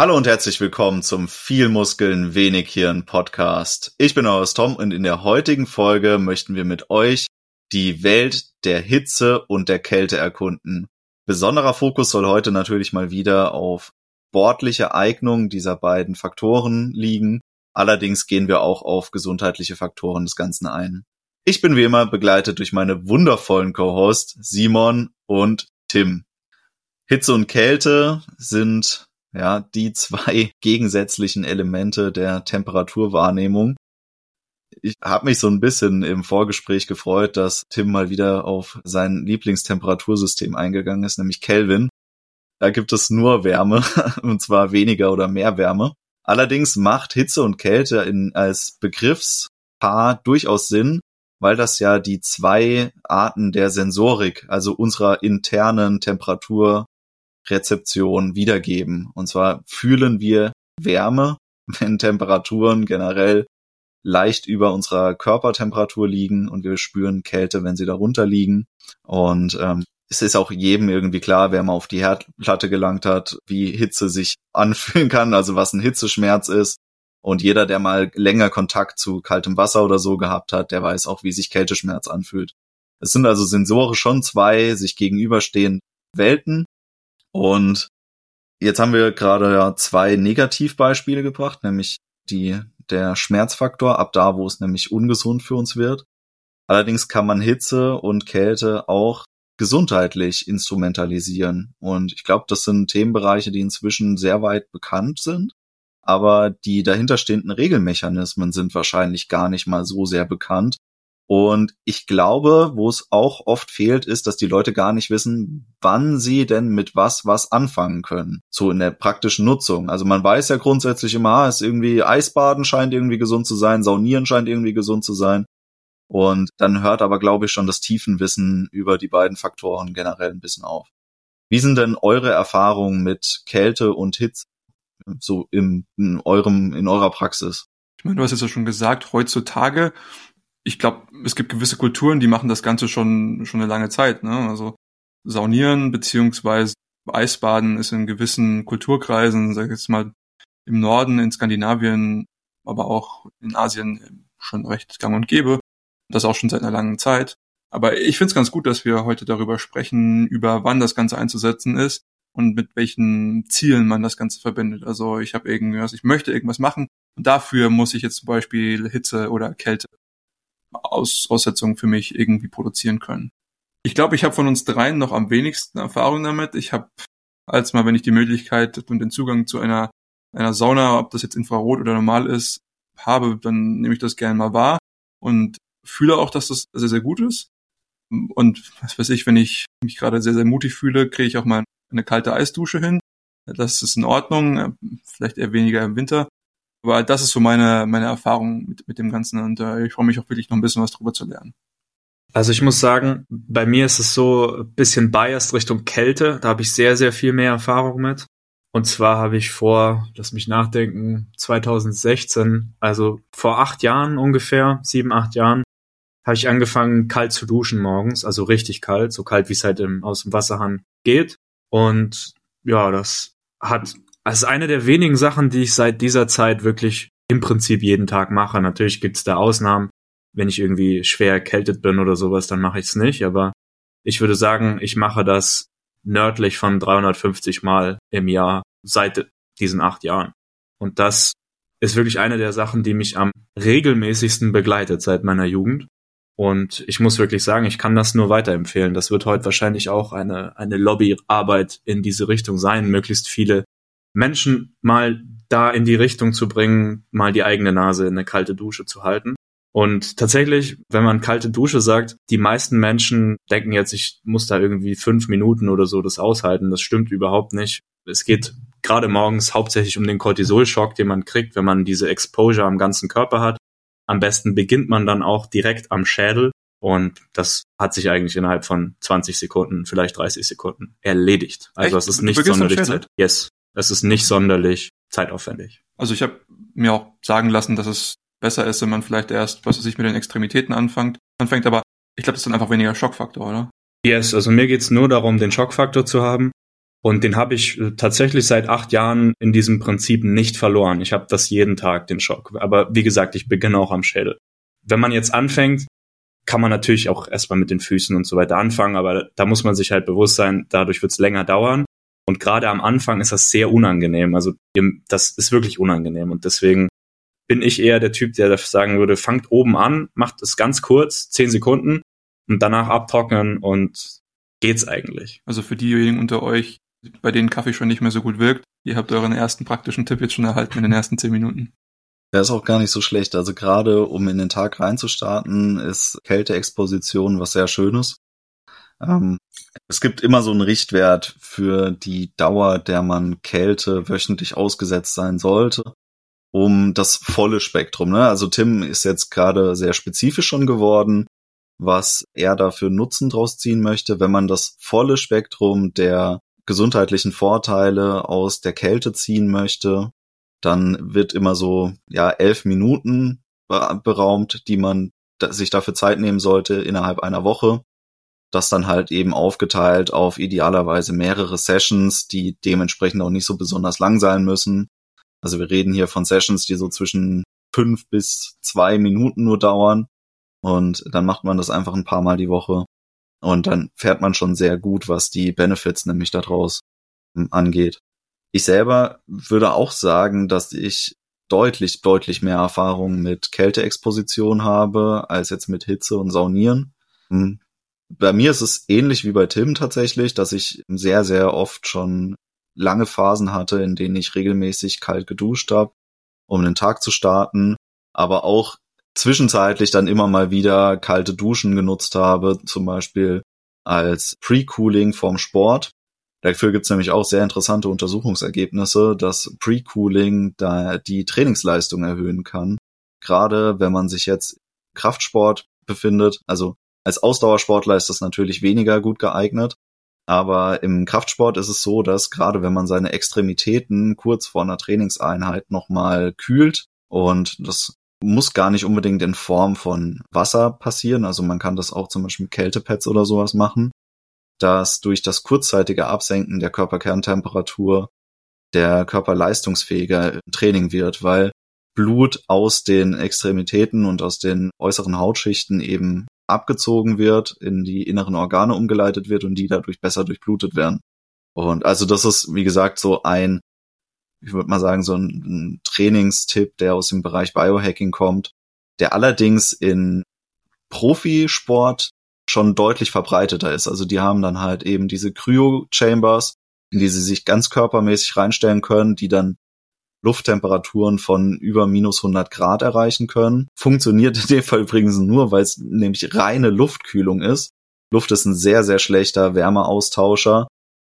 Hallo und herzlich willkommen zum Viel Muskeln, wenig Hirn Podcast. Ich bin euer Tom und in der heutigen Folge möchten wir mit euch die Welt der Hitze und der Kälte erkunden. Besonderer Fokus soll heute natürlich mal wieder auf sportliche Eignung dieser beiden Faktoren liegen. Allerdings gehen wir auch auf gesundheitliche Faktoren des Ganzen ein. Ich bin wie immer begleitet durch meine wundervollen Co-Hosts Simon und Tim. Hitze und Kälte sind ja, die zwei gegensätzlichen Elemente der Temperaturwahrnehmung. Ich habe mich so ein bisschen im Vorgespräch gefreut, dass Tim mal wieder auf sein Lieblingstemperatursystem eingegangen ist, nämlich Kelvin. Da gibt es nur Wärme, und zwar weniger oder mehr Wärme. Allerdings macht Hitze und Kälte in, als Begriffspaar durchaus Sinn, weil das ja die zwei Arten der Sensorik, also unserer internen Temperatur Rezeption wiedergeben. Und zwar fühlen wir Wärme, wenn Temperaturen generell leicht über unserer Körpertemperatur liegen und wir spüren Kälte, wenn sie darunter liegen. Und ähm, es ist auch jedem irgendwie klar, wer mal auf die Herdplatte gelangt hat, wie Hitze sich anfühlen kann, also was ein Hitzeschmerz ist. Und jeder, der mal länger Kontakt zu kaltem Wasser oder so gehabt hat, der weiß auch, wie sich Kälteschmerz anfühlt. Es sind also sensorisch schon zwei sich gegenüberstehende Welten, und jetzt haben wir gerade ja zwei Negativbeispiele gebracht, nämlich die, der Schmerzfaktor, ab da, wo es nämlich ungesund für uns wird. Allerdings kann man Hitze und Kälte auch gesundheitlich instrumentalisieren. Und ich glaube, das sind Themenbereiche, die inzwischen sehr weit bekannt sind. Aber die dahinterstehenden Regelmechanismen sind wahrscheinlich gar nicht mal so sehr bekannt. Und ich glaube, wo es auch oft fehlt, ist, dass die Leute gar nicht wissen, wann sie denn mit was was anfangen können. So in der praktischen Nutzung. Also man weiß ja grundsätzlich immer, ah, ist irgendwie Eisbaden scheint irgendwie gesund zu sein, Saunieren scheint irgendwie gesund zu sein. Und dann hört aber, glaube ich, schon das Tiefenwissen über die beiden Faktoren generell ein bisschen auf. Wie sind denn eure Erfahrungen mit Kälte und Hitze so im, in eurem, in eurer Praxis? Ich meine, du hast jetzt ja schon gesagt, heutzutage ich glaube, es gibt gewisse Kulturen, die machen das Ganze schon, schon eine lange Zeit. Ne? Also Saunieren beziehungsweise Eisbaden ist in gewissen Kulturkreisen, sag ich jetzt mal im Norden, in Skandinavien, aber auch in Asien schon recht gang und gäbe. Das auch schon seit einer langen Zeit. Aber ich finde es ganz gut, dass wir heute darüber sprechen, über wann das Ganze einzusetzen ist und mit welchen Zielen man das Ganze verbindet. Also ich habe irgendwas, ich möchte irgendwas machen und dafür muss ich jetzt zum Beispiel Hitze oder Kälte Aussetzungen für mich irgendwie produzieren können. Ich glaube, ich habe von uns dreien noch am wenigsten Erfahrung damit. Ich habe als mal, wenn ich die Möglichkeit und den Zugang zu einer, einer Sauna, ob das jetzt Infrarot oder normal ist, habe, dann nehme ich das gerne mal wahr und fühle auch, dass das sehr, sehr gut ist. Und was weiß ich, wenn ich mich gerade sehr, sehr mutig fühle, kriege ich auch mal eine kalte Eisdusche hin. Das ist in Ordnung, vielleicht eher weniger im Winter. Aber das ist so meine, meine Erfahrung mit, mit dem Ganzen und äh, ich freue mich auch wirklich noch ein bisschen was drüber zu lernen. Also ich muss sagen, bei mir ist es so ein bisschen biased Richtung Kälte. Da habe ich sehr, sehr viel mehr Erfahrung mit. Und zwar habe ich vor, lass mich nachdenken, 2016, also vor acht Jahren ungefähr, sieben, acht Jahren, habe ich angefangen, kalt zu duschen morgens, also richtig kalt, so kalt, wie es halt im, aus dem Wasserhahn geht. Und ja, das hat das ist eine der wenigen Sachen, die ich seit dieser Zeit wirklich im Prinzip jeden Tag mache. Natürlich gibt's da Ausnahmen. Wenn ich irgendwie schwer erkältet bin oder sowas, dann mache ich es nicht. Aber ich würde sagen, ich mache das nördlich von 350 Mal im Jahr seit diesen acht Jahren. Und das ist wirklich eine der Sachen, die mich am regelmäßigsten begleitet seit meiner Jugend. Und ich muss wirklich sagen, ich kann das nur weiterempfehlen. Das wird heute wahrscheinlich auch eine, eine Lobbyarbeit in diese Richtung sein, möglichst viele Menschen mal da in die Richtung zu bringen, mal die eigene Nase in eine kalte Dusche zu halten. Und tatsächlich, wenn man kalte Dusche sagt, die meisten Menschen denken jetzt, ich muss da irgendwie fünf Minuten oder so das aushalten. Das stimmt überhaupt nicht. Es geht gerade morgens hauptsächlich um den Cortisolschock, den man kriegt, wenn man diese Exposure am ganzen Körper hat. Am besten beginnt man dann auch direkt am Schädel. Und das hat sich eigentlich innerhalb von 20 Sekunden, vielleicht 30 Sekunden erledigt. Also es ist nicht sonderlich Zeit. Yes. Es ist nicht sonderlich zeitaufwendig. Also ich habe mir auch sagen lassen, dass es besser ist, wenn man vielleicht erst, was weiß ich, mit den Extremitäten anfängt. Anfängt, aber ich glaube, das ist dann einfach weniger Schockfaktor, oder? Yes, also mir geht's nur darum, den Schockfaktor zu haben. Und den habe ich äh, tatsächlich seit acht Jahren in diesem Prinzip nicht verloren. Ich habe das jeden Tag, den Schock. Aber wie gesagt, ich beginne auch am Schädel. Wenn man jetzt anfängt, kann man natürlich auch erstmal mit den Füßen und so weiter anfangen, aber da muss man sich halt bewusst sein, dadurch wird es länger dauern. Und gerade am Anfang ist das sehr unangenehm. Also das ist wirklich unangenehm. Und deswegen bin ich eher der Typ, der sagen würde, fangt oben an, macht es ganz kurz, zehn Sekunden und danach abtrocknen und geht's eigentlich. Also für diejenigen unter euch, bei denen Kaffee schon nicht mehr so gut wirkt, ihr habt euren ersten praktischen Tipp jetzt schon erhalten in den ersten zehn Minuten. Der ist auch gar nicht so schlecht. Also gerade um in den Tag reinzustarten, ist Kälteexposition was sehr Schönes. Ähm, es gibt immer so einen Richtwert für die Dauer, der man Kälte wöchentlich ausgesetzt sein sollte um das volle Spektrum. Ne? Also Tim ist jetzt gerade sehr spezifisch schon geworden, was er dafür Nutzen draus ziehen möchte, wenn man das volle Spektrum der gesundheitlichen Vorteile aus der Kälte ziehen möchte, dann wird immer so ja elf Minuten beraumt, die man sich dafür Zeit nehmen sollte innerhalb einer Woche. Das dann halt eben aufgeteilt auf idealerweise mehrere Sessions, die dementsprechend auch nicht so besonders lang sein müssen. Also wir reden hier von Sessions, die so zwischen fünf bis zwei Minuten nur dauern. Und dann macht man das einfach ein paar Mal die Woche. Und dann fährt man schon sehr gut, was die Benefits nämlich daraus hm, angeht. Ich selber würde auch sagen, dass ich deutlich, deutlich mehr Erfahrung mit Kälteexposition habe, als jetzt mit Hitze und Saunieren. Bei mir ist es ähnlich wie bei Tim tatsächlich, dass ich sehr, sehr oft schon lange Phasen hatte, in denen ich regelmäßig kalt geduscht habe, um den Tag zu starten, aber auch zwischenzeitlich dann immer mal wieder kalte Duschen genutzt habe, zum Beispiel als Pre-Cooling vorm Sport. Dafür gibt's nämlich auch sehr interessante Untersuchungsergebnisse, dass Pre-Cooling da die Trainingsleistung erhöhen kann. Gerade wenn man sich jetzt Kraftsport befindet, also als Ausdauersportler ist das natürlich weniger gut geeignet, aber im Kraftsport ist es so, dass gerade wenn man seine Extremitäten kurz vor einer Trainingseinheit nochmal kühlt und das muss gar nicht unbedingt in Form von Wasser passieren. Also man kann das auch zum Beispiel mit Kältepads oder sowas machen, dass durch das kurzzeitige Absenken der Körperkerntemperatur der Körper leistungsfähiger im Training wird, weil Blut aus den Extremitäten und aus den äußeren Hautschichten eben abgezogen wird, in die inneren Organe umgeleitet wird und die dadurch besser durchblutet werden. Und also das ist, wie gesagt, so ein, ich würde mal sagen, so ein, ein Trainingstipp, der aus dem Bereich Biohacking kommt, der allerdings in Profisport schon deutlich verbreiteter ist. Also die haben dann halt eben diese Cryo-Chambers, in die sie sich ganz körpermäßig reinstellen können, die dann Lufttemperaturen von über minus 100 Grad erreichen können. Funktioniert in dem Fall übrigens nur, weil es nämlich reine Luftkühlung ist. Luft ist ein sehr, sehr schlechter Wärmeaustauscher.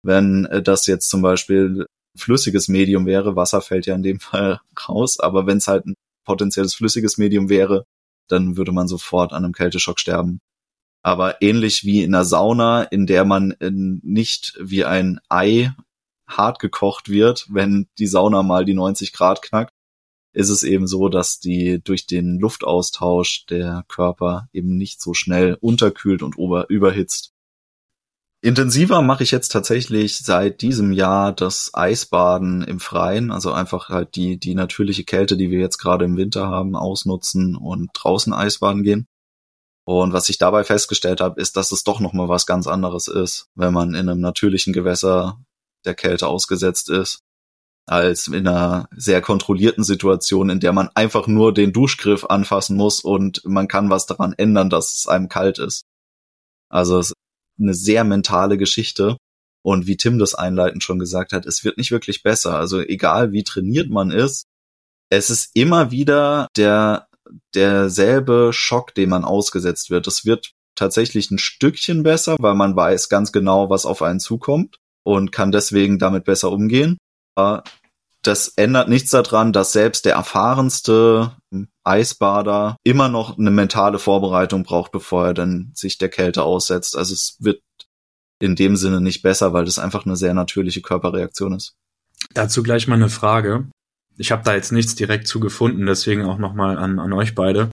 Wenn äh, das jetzt zum Beispiel flüssiges Medium wäre, Wasser fällt ja in dem Fall raus, aber wenn es halt ein potenzielles flüssiges Medium wäre, dann würde man sofort an einem Kälteschock sterben. Aber ähnlich wie in einer Sauna, in der man äh, nicht wie ein Ei hart gekocht wird, wenn die Sauna mal die 90 Grad knackt, ist es eben so, dass die durch den Luftaustausch der Körper eben nicht so schnell unterkühlt und überhitzt. Intensiver mache ich jetzt tatsächlich seit diesem Jahr das Eisbaden im Freien, also einfach halt die, die natürliche Kälte, die wir jetzt gerade im Winter haben, ausnutzen und draußen Eisbaden gehen. Und was ich dabei festgestellt habe, ist, dass es doch nochmal was ganz anderes ist, wenn man in einem natürlichen Gewässer der Kälte ausgesetzt ist, als in einer sehr kontrollierten Situation, in der man einfach nur den Duschgriff anfassen muss und man kann was daran ändern, dass es einem kalt ist. Also es ist eine sehr mentale Geschichte. Und wie Tim das einleitend schon gesagt hat, es wird nicht wirklich besser. Also egal wie trainiert man ist, es ist immer wieder der, derselbe Schock, dem man ausgesetzt wird. Es wird tatsächlich ein Stückchen besser, weil man weiß ganz genau, was auf einen zukommt und kann deswegen damit besser umgehen. Das ändert nichts daran, dass selbst der erfahrenste Eisbader immer noch eine mentale Vorbereitung braucht, bevor er dann sich der Kälte aussetzt. Also es wird in dem Sinne nicht besser, weil das einfach eine sehr natürliche Körperreaktion ist. Dazu gleich mal eine Frage. Ich habe da jetzt nichts direkt zu gefunden, deswegen auch nochmal an, an euch beide.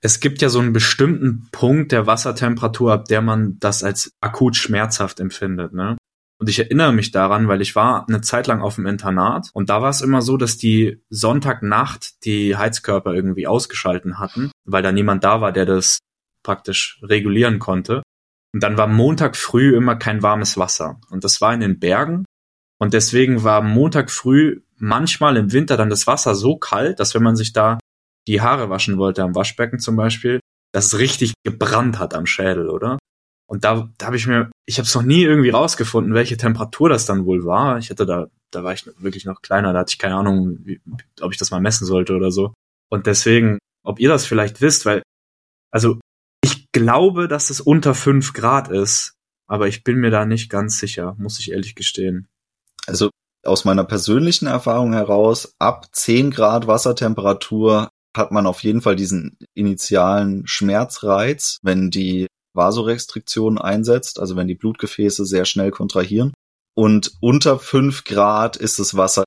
Es gibt ja so einen bestimmten Punkt der Wassertemperatur, ab der man das als akut schmerzhaft empfindet. Ne? Und ich erinnere mich daran, weil ich war eine Zeit lang auf dem Internat und da war es immer so, dass die Sonntagnacht die Heizkörper irgendwie ausgeschalten hatten, weil da niemand da war, der das praktisch regulieren konnte. Und dann war Montag früh immer kein warmes Wasser. Und das war in den Bergen. Und deswegen war Montag früh manchmal im Winter dann das Wasser so kalt, dass wenn man sich da die Haare waschen wollte, am Waschbecken zum Beispiel, dass es richtig gebrannt hat am Schädel, oder? Und da, da habe ich mir, ich habe es noch nie irgendwie rausgefunden, welche Temperatur das dann wohl war. Ich hatte da, da war ich wirklich noch kleiner, da hatte ich keine Ahnung, wie, ob ich das mal messen sollte oder so. Und deswegen, ob ihr das vielleicht wisst, weil, also ich glaube, dass es unter fünf Grad ist, aber ich bin mir da nicht ganz sicher, muss ich ehrlich gestehen. Also aus meiner persönlichen Erfahrung heraus, ab zehn Grad Wassertemperatur hat man auf jeden Fall diesen initialen Schmerzreiz, wenn die Vasorestriktion einsetzt, also wenn die Blutgefäße sehr schnell kontrahieren. Und unter fünf Grad ist das Wasser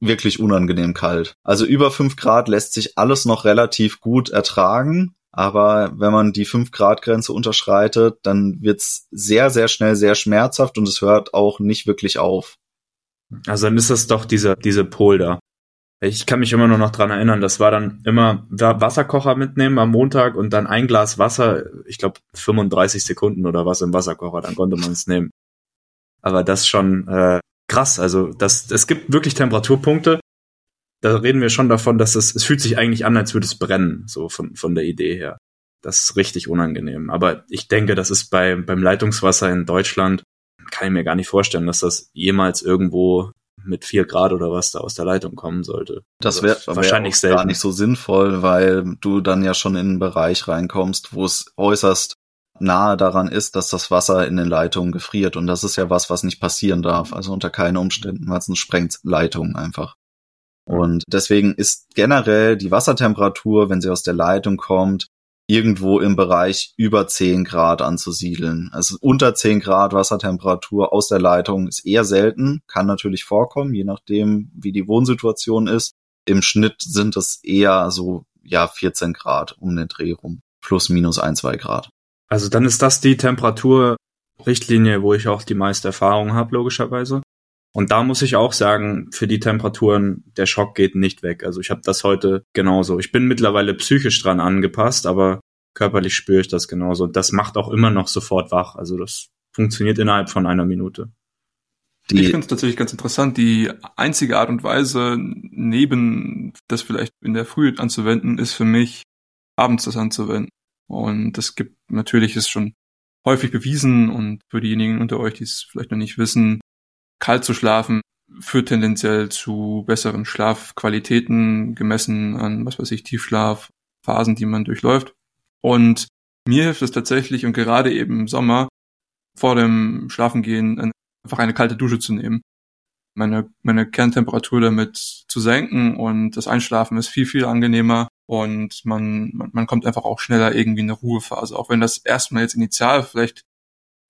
wirklich unangenehm kalt. Also über fünf Grad lässt sich alles noch relativ gut ertragen. Aber wenn man die fünf Grad Grenze unterschreitet, dann wird's sehr, sehr schnell sehr schmerzhaft und es hört auch nicht wirklich auf. Also dann ist das doch diese, diese da. Ich kann mich immer nur noch dran erinnern, das war dann immer Wasserkocher mitnehmen am Montag und dann ein Glas Wasser, ich glaube 35 Sekunden oder was im Wasserkocher, dann konnte man es nehmen. Aber das schon äh, krass, also das, es gibt wirklich Temperaturpunkte, da reden wir schon davon, dass es, es fühlt sich eigentlich an, als würde es brennen, so von, von der Idee her. Das ist richtig unangenehm. Aber ich denke, das ist bei, beim Leitungswasser in Deutschland, kann ich mir gar nicht vorstellen, dass das jemals irgendwo mit vier Grad oder was da aus der Leitung kommen sollte. Das wäre wär wahrscheinlich wär gar nicht so sinnvoll, weil du dann ja schon in einen Bereich reinkommst, wo es äußerst nahe daran ist, dass das Wasser in den Leitungen gefriert. Und das ist ja was, was nicht passieren darf. Also unter keinen Umständen, weil es sprengt Leitung einfach. Und deswegen ist generell die Wassertemperatur, wenn sie aus der Leitung kommt, irgendwo im Bereich über 10 Grad anzusiedeln. Also unter 10 Grad Wassertemperatur aus der Leitung ist eher selten, kann natürlich vorkommen, je nachdem, wie die Wohnsituation ist. Im Schnitt sind es eher so, ja, 14 Grad um den Dreh rum. Plus, minus ein, zwei Grad. Also dann ist das die Temperaturrichtlinie, wo ich auch die meiste Erfahrung habe, logischerweise. Und da muss ich auch sagen, für die Temperaturen, der Schock geht nicht weg. Also ich habe das heute genauso. Ich bin mittlerweile psychisch dran angepasst, aber körperlich spüre ich das genauso. Und das macht auch immer noch sofort wach. Also das funktioniert innerhalb von einer Minute. Die ich finde es tatsächlich ganz interessant. Die einzige Art und Weise, neben das vielleicht in der Früh anzuwenden, ist für mich, abends das anzuwenden. Und das gibt natürlich, ist schon häufig bewiesen und für diejenigen unter euch, die es vielleicht noch nicht wissen, kalt zu schlafen führt tendenziell zu besseren Schlafqualitäten gemessen an, was weiß ich, Tiefschlaf, Phasen, die man durchläuft. Und mir hilft es tatsächlich und gerade eben im Sommer vor dem Schlafengehen einfach eine kalte Dusche zu nehmen, meine, meine Kerntemperatur damit zu senken und das Einschlafen ist viel, viel angenehmer und man, man, man kommt einfach auch schneller irgendwie in eine Ruhephase, auch wenn das erstmal jetzt initial vielleicht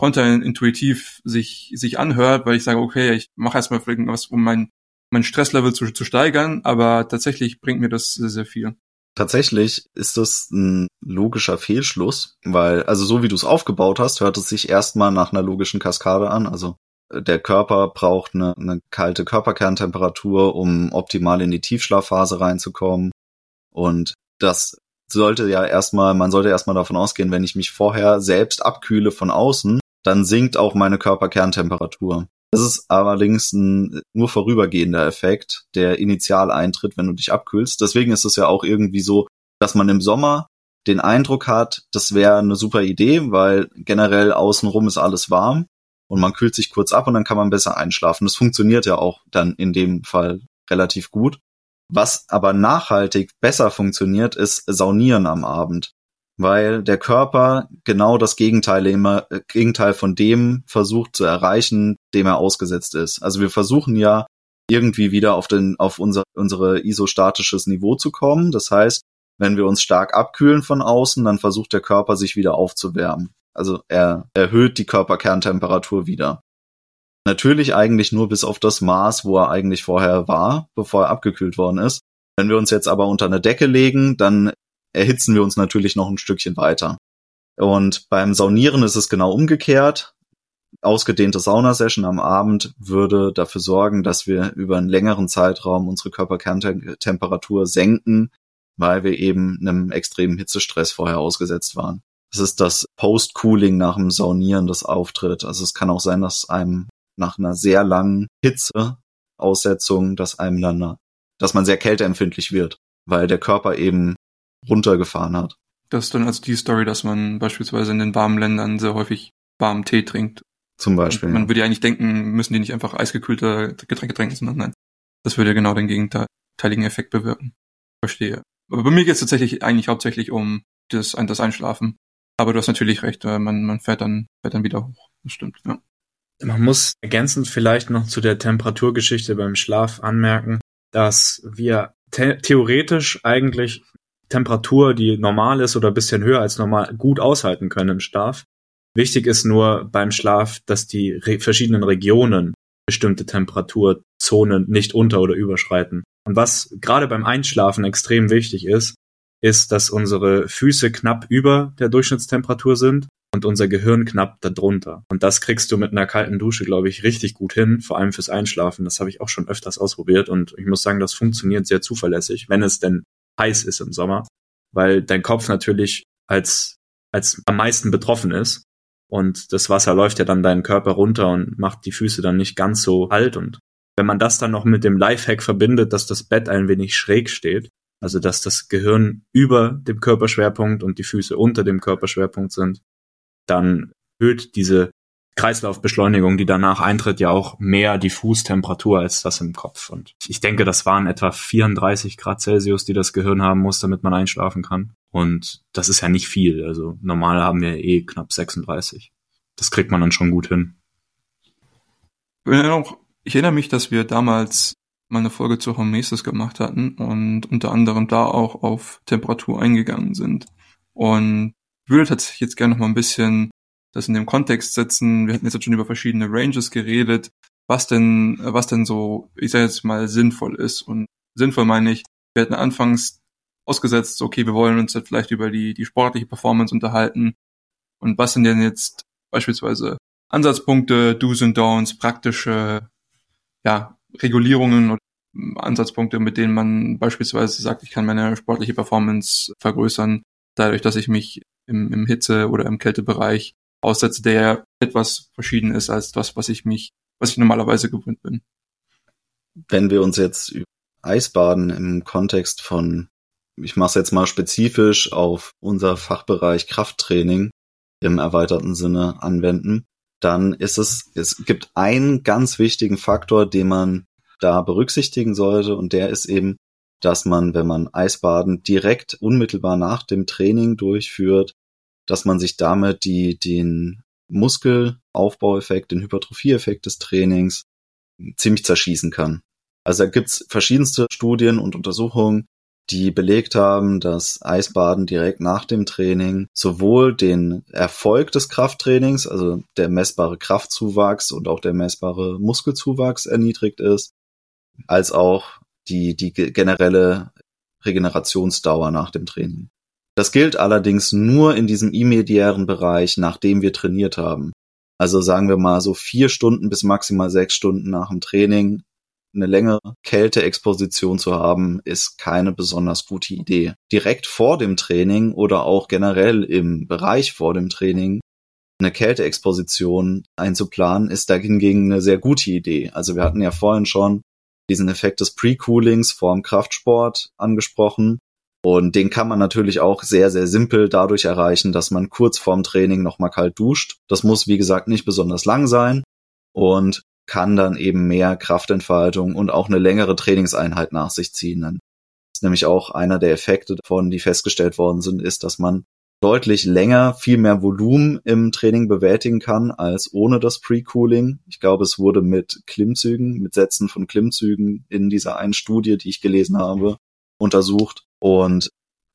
konterintuitiv sich, sich anhört, weil ich sage, okay, ich mache erstmal vielleicht was, um mein, mein Stresslevel zu, zu steigern, aber tatsächlich bringt mir das sehr, sehr viel. Tatsächlich ist das ein logischer Fehlschluss, weil, also so wie du es aufgebaut hast, hört es sich erstmal nach einer logischen Kaskade an. Also äh, der Körper braucht eine, eine kalte Körperkerntemperatur, um optimal in die Tiefschlafphase reinzukommen. Und das sollte ja erstmal, man sollte erstmal davon ausgehen, wenn ich mich vorher selbst abkühle von außen, dann sinkt auch meine Körperkerntemperatur. Das ist allerdings ein nur vorübergehender Effekt, der initial eintritt, wenn du dich abkühlst. Deswegen ist es ja auch irgendwie so, dass man im Sommer den Eindruck hat, das wäre eine super Idee, weil generell außenrum ist alles warm und man kühlt sich kurz ab und dann kann man besser einschlafen. Das funktioniert ja auch dann in dem Fall relativ gut. Was aber nachhaltig besser funktioniert, ist Saunieren am Abend weil der Körper genau das Gegenteil immer, äh, Gegenteil von dem versucht zu erreichen, dem er ausgesetzt ist. Also wir versuchen ja irgendwie wieder auf den, auf unser, unsere isostatisches Niveau zu kommen. Das heißt, wenn wir uns stark abkühlen von außen, dann versucht der Körper sich wieder aufzuwärmen. Also er erhöht die Körperkerntemperatur wieder. Natürlich eigentlich nur bis auf das Maß, wo er eigentlich vorher war, bevor er abgekühlt worden ist. Wenn wir uns jetzt aber unter eine Decke legen, dann erhitzen wir uns natürlich noch ein Stückchen weiter. Und beim Saunieren ist es genau umgekehrt. ausgedehnte Saunasession am Abend würde dafür sorgen, dass wir über einen längeren Zeitraum unsere Körperkerntemperatur senken, weil wir eben einem extremen Hitzestress vorher ausgesetzt waren. Es ist das Post-Cooling nach dem Saunieren, das auftritt. Also es kann auch sein, dass einem nach einer sehr langen Hitzeaussetzung, dass einem dann, dass man sehr kälteempfindlich wird, weil der Körper eben runtergefahren hat. Das ist dann also die Story, dass man beispielsweise in den warmen Ländern sehr häufig warmen Tee trinkt. Zum Beispiel. Man würde ja eigentlich denken, müssen die nicht einfach eisgekühlte Getränke trinken, sondern nein. Das würde ja genau den gegenteiligen Effekt bewirken. Verstehe. Aber bei mir geht es tatsächlich eigentlich hauptsächlich um das, das Einschlafen. Aber du hast natürlich recht, äh, man, man fährt dann, fährt dann wieder hoch. Das stimmt, ja. Man muss ergänzend vielleicht noch zu der Temperaturgeschichte beim Schlaf anmerken, dass wir theoretisch eigentlich Temperatur, die normal ist oder bisschen höher als normal, gut aushalten können im Schlaf. Wichtig ist nur beim Schlaf, dass die re verschiedenen Regionen bestimmte Temperaturzonen nicht unter- oder überschreiten. Und was gerade beim Einschlafen extrem wichtig ist, ist, dass unsere Füße knapp über der Durchschnittstemperatur sind und unser Gehirn knapp darunter. Und das kriegst du mit einer kalten Dusche, glaube ich, richtig gut hin, vor allem fürs Einschlafen. Das habe ich auch schon öfters ausprobiert und ich muss sagen, das funktioniert sehr zuverlässig, wenn es denn heiß ist im Sommer, weil dein Kopf natürlich als, als am meisten betroffen ist. Und das Wasser läuft ja dann deinen Körper runter und macht die Füße dann nicht ganz so halt. Und wenn man das dann noch mit dem Lifehack verbindet, dass das Bett ein wenig schräg steht, also dass das Gehirn über dem Körperschwerpunkt und die Füße unter dem Körperschwerpunkt sind, dann erhöht diese Kreislaufbeschleunigung, die danach eintritt, ja auch mehr die Fußtemperatur als das im Kopf. Und ich denke, das waren etwa 34 Grad Celsius, die das Gehirn haben muss, damit man einschlafen kann. Und das ist ja nicht viel. Also normal haben wir eh knapp 36. Das kriegt man dann schon gut hin. Ich erinnere mich, dass wir damals mal eine Folge zu Hormesis gemacht hatten und unter anderem da auch auf Temperatur eingegangen sind. Und würde tatsächlich jetzt gerne noch mal ein bisschen das in dem Kontext setzen. Wir hatten jetzt schon über verschiedene Ranges geredet, was denn, was denn so, ich sage jetzt mal, sinnvoll ist. Und sinnvoll meine ich, wir hatten anfangs ausgesetzt, okay, wir wollen uns jetzt vielleicht über die, die sportliche Performance unterhalten. Und was sind denn jetzt beispielsweise Ansatzpunkte, Do's und Don'ts, praktische, ja, Regulierungen oder Ansatzpunkte, mit denen man beispielsweise sagt, ich kann meine sportliche Performance vergrößern, dadurch, dass ich mich im, im Hitze- oder im Kältebereich aussetze, der etwas verschieden ist als das, was ich mich, was ich normalerweise gewöhnt bin. Wenn wir uns jetzt über Eisbaden im Kontext von, ich mache es jetzt mal spezifisch auf unser Fachbereich Krafttraining im erweiterten Sinne anwenden, dann ist es, es gibt einen ganz wichtigen Faktor, den man da berücksichtigen sollte und der ist eben, dass man, wenn man Eisbaden direkt unmittelbar nach dem Training durchführt, dass man sich damit die, den Muskelaufbaueffekt, den Hypertrophieeffekt des Trainings ziemlich zerschießen kann. Also da gibt's verschiedenste Studien und Untersuchungen, die belegt haben, dass Eisbaden direkt nach dem Training sowohl den Erfolg des Krafttrainings, also der messbare Kraftzuwachs und auch der messbare Muskelzuwachs erniedrigt ist, als auch die, die generelle Regenerationsdauer nach dem Training. Das gilt allerdings nur in diesem immediären Bereich, nachdem wir trainiert haben. Also sagen wir mal so vier Stunden bis maximal sechs Stunden nach dem Training eine längere Kälteexposition zu haben, ist keine besonders gute Idee. Direkt vor dem Training oder auch generell im Bereich vor dem Training eine Kälteexposition einzuplanen, ist da hingegen eine sehr gute Idee. Also wir hatten ja vorhin schon diesen Effekt des Pre-Coolings vorm Kraftsport angesprochen. Und den kann man natürlich auch sehr, sehr simpel dadurch erreichen, dass man kurz vorm Training nochmal kalt duscht. Das muss, wie gesagt, nicht besonders lang sein und kann dann eben mehr Kraftentfaltung und auch eine längere Trainingseinheit nach sich ziehen. Das ist nämlich auch einer der Effekte davon, die festgestellt worden sind, ist, dass man deutlich länger viel mehr Volumen im Training bewältigen kann als ohne das Pre-Cooling. Ich glaube, es wurde mit Klimmzügen, mit Sätzen von Klimmzügen in dieser einen Studie, die ich gelesen habe, untersucht. Und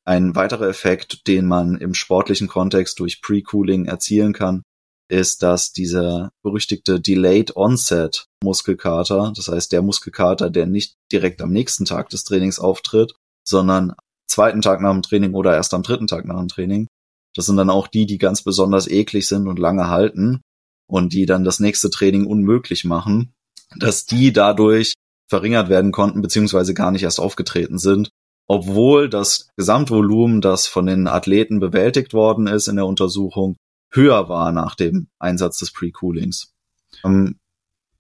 ein weiterer Effekt, den man im sportlichen Kontext durch Pre-Cooling erzielen kann, ist, dass dieser berüchtigte Delayed Onset Muskelkater, das heißt der Muskelkater, der nicht direkt am nächsten Tag des Trainings auftritt, sondern zweiten Tag nach dem Training oder erst am dritten Tag nach dem Training. Das sind dann auch die, die ganz besonders eklig sind und lange halten. und die dann das nächste Training unmöglich machen, dass die dadurch verringert werden konnten, beziehungsweise gar nicht erst aufgetreten sind, obwohl das Gesamtvolumen, das von den Athleten bewältigt worden ist in der Untersuchung, höher war nach dem Einsatz des Pre-Coolings. Ähm,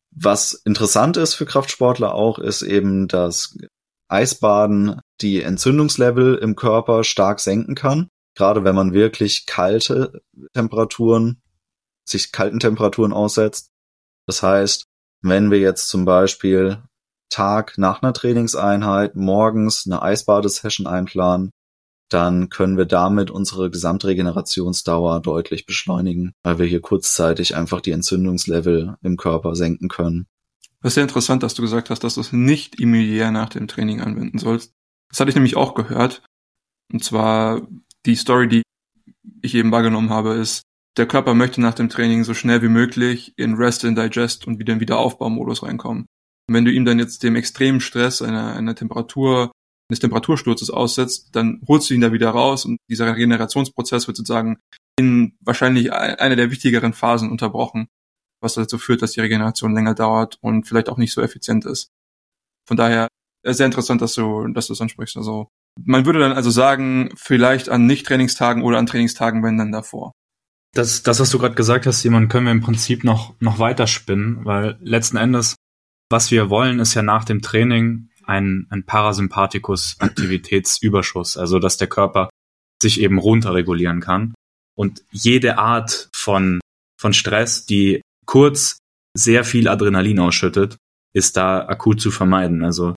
was interessant ist für Kraftsportler auch, ist eben, dass Eisbaden die Entzündungslevel im Körper stark senken kann. Gerade wenn man wirklich kalte Temperaturen, sich kalten Temperaturen aussetzt. Das heißt, wenn wir jetzt zum Beispiel Tag nach einer Trainingseinheit morgens eine Eisbadesession einplanen, dann können wir damit unsere Gesamtregenerationsdauer deutlich beschleunigen, weil wir hier kurzzeitig einfach die Entzündungslevel im Körper senken können. Das ist sehr interessant, dass du gesagt hast, dass du es nicht immediat nach dem Training anwenden sollst. Das hatte ich nämlich auch gehört. Und zwar die Story, die ich eben wahrgenommen habe, ist, der Körper möchte nach dem Training so schnell wie möglich in Rest and Digest und wieder in Wiederaufbaumodus reinkommen. Und wenn du ihm dann jetzt dem extremen Stress einer, einer Temperatur, eines Temperatursturzes aussetzt, dann holst du ihn da wieder raus und dieser Regenerationsprozess wird sozusagen in wahrscheinlich einer der wichtigeren Phasen unterbrochen, was dazu führt, dass die Regeneration länger dauert und vielleicht auch nicht so effizient ist. Von daher äh, sehr interessant, dass du, dass du das ansprichst. Also man würde dann also sagen, vielleicht an Nicht-Trainingstagen oder an Trainingstagen, wenn dann davor. Das, das, was du gerade gesagt hast, Simon, können wir im Prinzip noch, noch weiter spinnen, weil letzten Endes was wir wollen, ist ja nach dem Training ein, ein Parasympathikus-Aktivitätsüberschuss, also dass der Körper sich eben runterregulieren kann. Und jede Art von, von Stress, die kurz sehr viel Adrenalin ausschüttet, ist da akut zu vermeiden. Also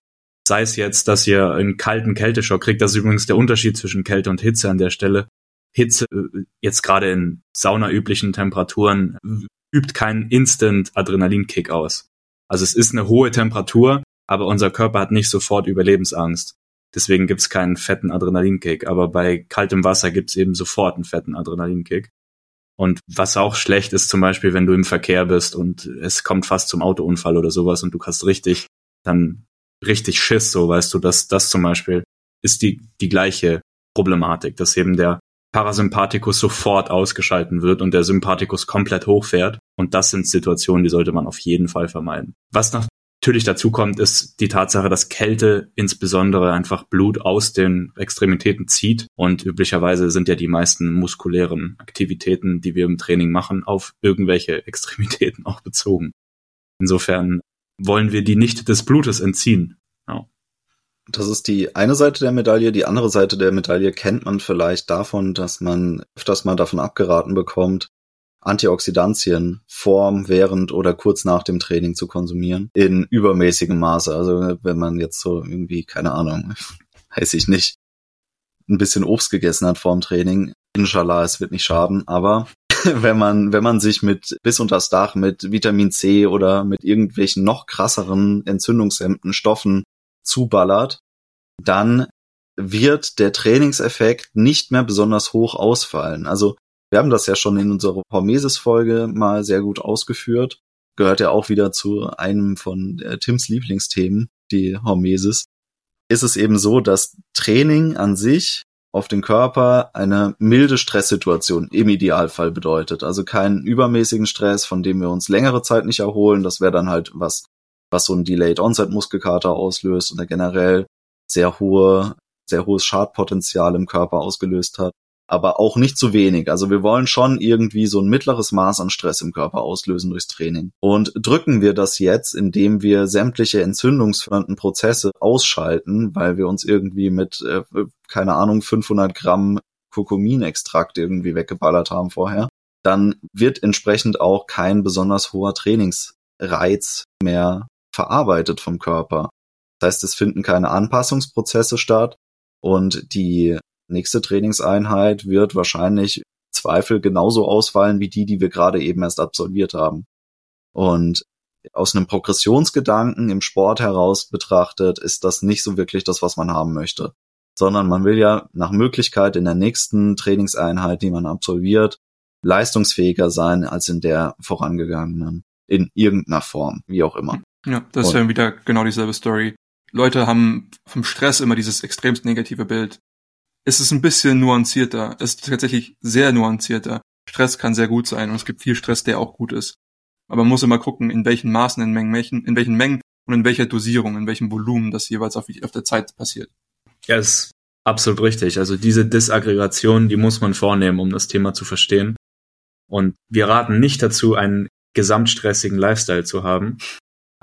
sei es jetzt, dass ihr einen kalten Kälteschock kriegt, das ist übrigens der Unterschied zwischen Kälte und Hitze an der Stelle. Hitze, äh, jetzt gerade in saunaüblichen Temperaturen, übt keinen Instant Adrenalinkick aus. Also es ist eine hohe Temperatur, aber unser Körper hat nicht sofort Überlebensangst. Deswegen gibt's keinen fetten Adrenalinkick. Aber bei kaltem Wasser gibt's eben sofort einen fetten Adrenalinkick. Und was auch schlecht ist, zum Beispiel, wenn du im Verkehr bist und es kommt fast zum Autounfall oder sowas und du hast richtig, dann richtig Schiss, so weißt du, dass das zum Beispiel ist die, die gleiche Problematik, dass eben der Parasympathikus sofort ausgeschalten wird und der Sympathikus komplett hochfährt. Und das sind Situationen, die sollte man auf jeden Fall vermeiden. Was natürlich dazu kommt, ist die Tatsache, dass Kälte insbesondere einfach Blut aus den Extremitäten zieht. Und üblicherweise sind ja die meisten muskulären Aktivitäten, die wir im Training machen, auf irgendwelche Extremitäten auch bezogen. Insofern wollen wir die nicht des Blutes entziehen. Ja. Das ist die eine Seite der Medaille. Die andere Seite der Medaille kennt man vielleicht davon, dass man öfters mal davon abgeraten bekommt, Antioxidantien vorm, während oder kurz nach dem Training zu konsumieren. In übermäßigem Maße. Also wenn man jetzt so irgendwie, keine Ahnung, weiß ich nicht, ein bisschen Obst gegessen hat vorm Training. Inshallah, es wird nicht schaden. Aber wenn man, wenn man sich mit bis unters Dach mit Vitamin C oder mit irgendwelchen noch krasseren entzündungshemmenden Stoffen zuballert, dann wird der Trainingseffekt nicht mehr besonders hoch ausfallen. Also wir haben das ja schon in unserer Hormesis-Folge mal sehr gut ausgeführt. Gehört ja auch wieder zu einem von äh, Tims Lieblingsthemen, die Hormesis. Ist es eben so, dass Training an sich auf den Körper eine milde Stresssituation im Idealfall bedeutet. Also keinen übermäßigen Stress, von dem wir uns längere Zeit nicht erholen. Das wäre dann halt was was so ein Delayed Onset Muskelkater auslöst und generell sehr hohe, sehr hohes Schadpotenzial im Körper ausgelöst hat. Aber auch nicht zu wenig. Also wir wollen schon irgendwie so ein mittleres Maß an Stress im Körper auslösen durchs Training. Und drücken wir das jetzt, indem wir sämtliche entzündungsfördernden Prozesse ausschalten, weil wir uns irgendwie mit, äh, keine Ahnung, 500 Gramm Kurkuminextrakt irgendwie weggeballert haben vorher, dann wird entsprechend auch kein besonders hoher Trainingsreiz mehr verarbeitet vom Körper. Das heißt, es finden keine Anpassungsprozesse statt und die nächste Trainingseinheit wird wahrscheinlich Zweifel genauso ausfallen wie die, die wir gerade eben erst absolviert haben. Und aus einem Progressionsgedanken im Sport heraus betrachtet, ist das nicht so wirklich das, was man haben möchte. Sondern man will ja nach Möglichkeit in der nächsten Trainingseinheit, die man absolviert, leistungsfähiger sein als in der vorangegangenen. In irgendeiner Form, wie auch immer. Ja, das ist ja wieder genau dieselbe Story. Leute haben vom Stress immer dieses extremst negative Bild. Es ist ein bisschen nuancierter. Es ist tatsächlich sehr nuancierter. Stress kann sehr gut sein und es gibt viel Stress, der auch gut ist. Aber man muss immer gucken, in welchen Maßen, in, Mengen, in welchen Mengen und in welcher Dosierung, in welchem Volumen das jeweils auf, auf der Zeit passiert. Ja, ist absolut richtig. Also diese Disaggregation, die muss man vornehmen, um das Thema zu verstehen. Und wir raten nicht dazu, einen gesamtstressigen Lifestyle zu haben.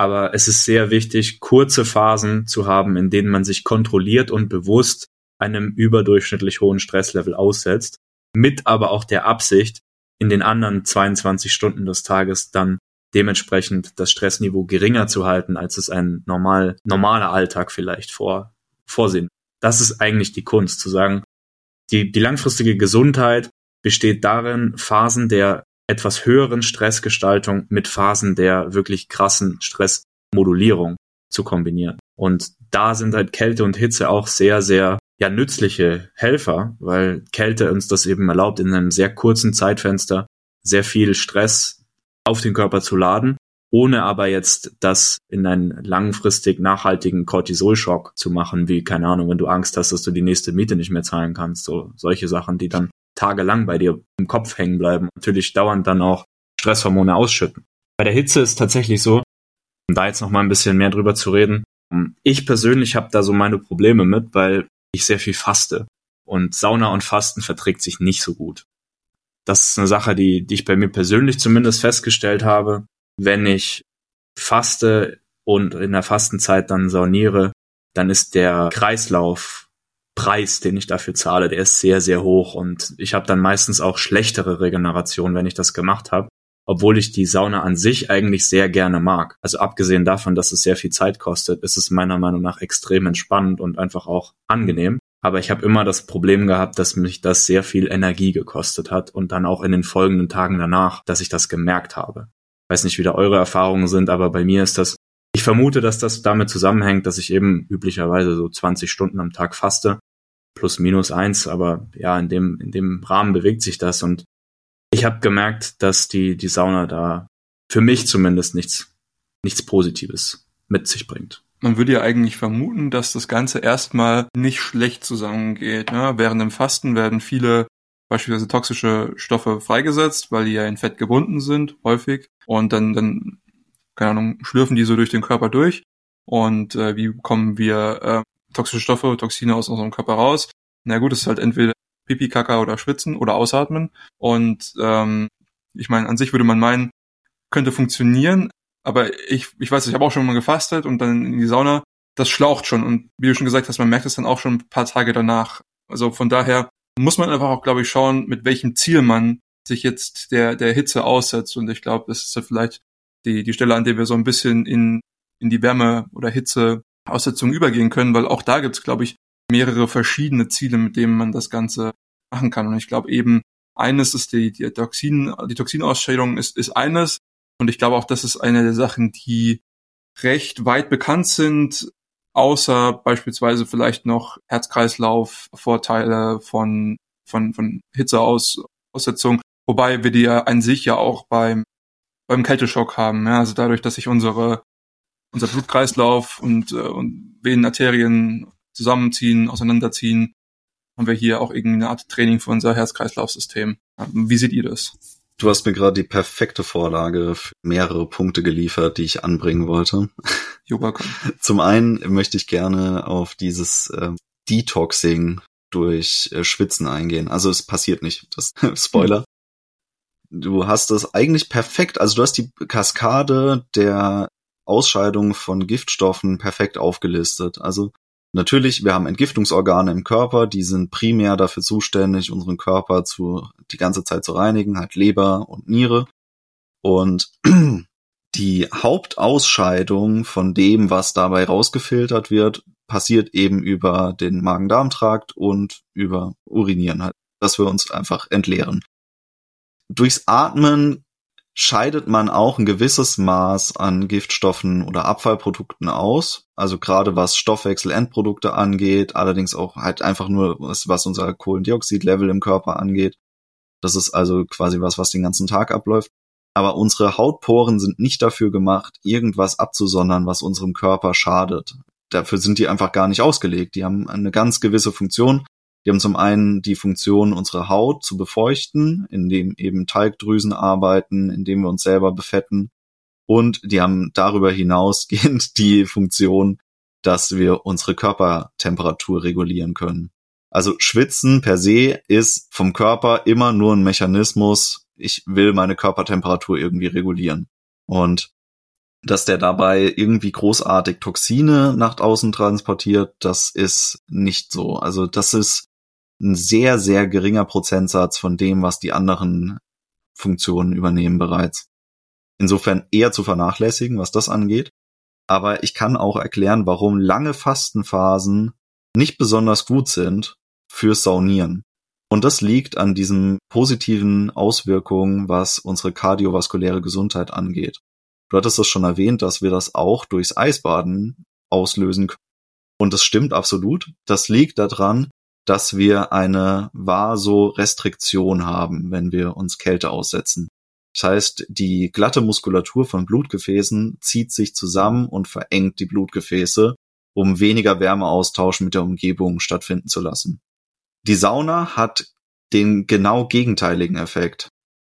Aber es ist sehr wichtig, kurze Phasen zu haben, in denen man sich kontrolliert und bewusst einem überdurchschnittlich hohen Stresslevel aussetzt, mit aber auch der Absicht, in den anderen 22 Stunden des Tages dann dementsprechend das Stressniveau geringer zu halten, als es ein normal, normaler Alltag vielleicht vor, vorsehen. Das ist eigentlich die Kunst, zu sagen, die, die langfristige Gesundheit besteht darin, Phasen der etwas höheren Stressgestaltung mit Phasen der wirklich krassen Stressmodulierung zu kombinieren. Und da sind halt Kälte und Hitze auch sehr, sehr ja nützliche Helfer, weil Kälte uns das eben erlaubt, in einem sehr kurzen Zeitfenster sehr viel Stress auf den Körper zu laden, ohne aber jetzt das in einen langfristig nachhaltigen Cortisolschock zu machen, wie, keine Ahnung, wenn du Angst hast, dass du die nächste Miete nicht mehr zahlen kannst, so solche Sachen, die dann tagelang bei dir im Kopf hängen bleiben, natürlich dauernd dann auch Stresshormone ausschütten. Bei der Hitze ist tatsächlich so, um da jetzt noch mal ein bisschen mehr drüber zu reden, ich persönlich habe da so meine Probleme mit, weil ich sehr viel faste. Und Sauna und Fasten verträgt sich nicht so gut. Das ist eine Sache, die, die ich bei mir persönlich zumindest festgestellt habe. Wenn ich faste und in der Fastenzeit dann sauniere, dann ist der Kreislaufpreis, den ich dafür zahle, der ist sehr, sehr hoch. Und ich habe dann meistens auch schlechtere Regeneration, wenn ich das gemacht habe obwohl ich die Sauna an sich eigentlich sehr gerne mag. Also abgesehen davon, dass es sehr viel Zeit kostet, ist es meiner Meinung nach extrem entspannend und einfach auch angenehm. Aber ich habe immer das Problem gehabt, dass mich das sehr viel Energie gekostet hat und dann auch in den folgenden Tagen danach, dass ich das gemerkt habe. Weiß nicht, wie da eure Erfahrungen sind, aber bei mir ist das, ich vermute, dass das damit zusammenhängt, dass ich eben üblicherweise so 20 Stunden am Tag faste, plus minus eins, aber ja, in dem, in dem Rahmen bewegt sich das und ich habe gemerkt, dass die, die Sauna da für mich zumindest nichts, nichts Positives mit sich bringt. Man würde ja eigentlich vermuten, dass das Ganze erstmal nicht schlecht zusammengeht. Ne? Während dem Fasten werden viele beispielsweise toxische Stoffe freigesetzt, weil die ja in Fett gebunden sind, häufig. Und dann, dann keine Ahnung, schlürfen die so durch den Körper durch. Und äh, wie bekommen wir äh, toxische Stoffe, Toxine aus unserem Körper raus? Na gut, es ist halt entweder Pipi, Kaka oder Schwitzen oder Ausatmen. Und ähm, ich meine, an sich würde man meinen, könnte funktionieren, aber ich, ich weiß, ich habe auch schon mal gefastet und dann in die Sauna, das schlaucht schon. Und wie du schon gesagt hast, man merkt es dann auch schon ein paar Tage danach. Also von daher muss man einfach auch, glaube ich, schauen, mit welchem Ziel man sich jetzt der, der Hitze aussetzt. Und ich glaube, das ist ja vielleicht die, die Stelle, an der wir so ein bisschen in, in die Wärme oder Hitze Aussetzung übergehen können, weil auch da gibt's, glaube ich, mehrere verschiedene Ziele, mit denen man das Ganze machen kann. Und ich glaube eben, eines ist die, die Toxin, die Toxinausscheidung ist, ist eines. Und ich glaube auch, das ist eine der Sachen, die recht weit bekannt sind, außer beispielsweise vielleicht noch Herz-Kreislauf-Vorteile von, von, von Hitzeaussetzung, wobei wir die ja an sich ja auch beim, beim Kälteschock haben. Ja, also dadurch, dass sich unsere, unser Blutkreislauf und, äh, und Venenarterien zusammenziehen, auseinanderziehen, haben wir hier auch irgendeine Art Training für unser Herz-Kreislauf-System. Wie seht ihr das? Du hast mir gerade die perfekte Vorlage für mehrere Punkte geliefert, die ich anbringen wollte. Jo, Zum einen möchte ich gerne auf dieses äh, Detoxing durch äh, Schwitzen eingehen. Also es passiert nicht, das Spoiler. Du hast es eigentlich perfekt, also du hast die Kaskade der Ausscheidung von Giftstoffen perfekt aufgelistet. Also Natürlich, wir haben Entgiftungsorgane im Körper, die sind primär dafür zuständig, unseren Körper zu, die ganze Zeit zu reinigen, halt Leber und Niere. Und die Hauptausscheidung von dem, was dabei rausgefiltert wird, passiert eben über den Magen-Darm-Trakt und über Urinieren halt, dass wir uns einfach entleeren. Durchs Atmen scheidet man auch ein gewisses Maß an Giftstoffen oder Abfallprodukten aus. Also gerade was Stoffwechselendprodukte angeht, allerdings auch halt einfach nur was, was unser Kohlendioxidlevel im Körper angeht. Das ist also quasi was, was den ganzen Tag abläuft. Aber unsere Hautporen sind nicht dafür gemacht, irgendwas abzusondern, was unserem Körper schadet. Dafür sind die einfach gar nicht ausgelegt. Die haben eine ganz gewisse Funktion die haben zum einen die Funktion, unsere Haut zu befeuchten, indem eben Talgdrüsen arbeiten, indem wir uns selber befetten. und die haben darüber hinausgehend die Funktion, dass wir unsere Körpertemperatur regulieren können. Also Schwitzen per se ist vom Körper immer nur ein Mechanismus, ich will meine Körpertemperatur irgendwie regulieren. Und dass der dabei irgendwie großartig Toxine nach außen transportiert, das ist nicht so. Also das ist ein sehr, sehr geringer Prozentsatz von dem, was die anderen Funktionen übernehmen bereits. Insofern eher zu vernachlässigen, was das angeht. Aber ich kann auch erklären, warum lange Fastenphasen nicht besonders gut sind fürs Saunieren. Und das liegt an diesen positiven Auswirkungen, was unsere kardiovaskuläre Gesundheit angeht. Du hattest das schon erwähnt, dass wir das auch durchs Eisbaden auslösen können. Und das stimmt absolut. Das liegt daran, dass wir eine Vasorestriktion haben, wenn wir uns Kälte aussetzen. Das heißt, die glatte Muskulatur von Blutgefäßen zieht sich zusammen und verengt die Blutgefäße, um weniger Wärmeaustausch mit der Umgebung stattfinden zu lassen. Die Sauna hat den genau gegenteiligen Effekt.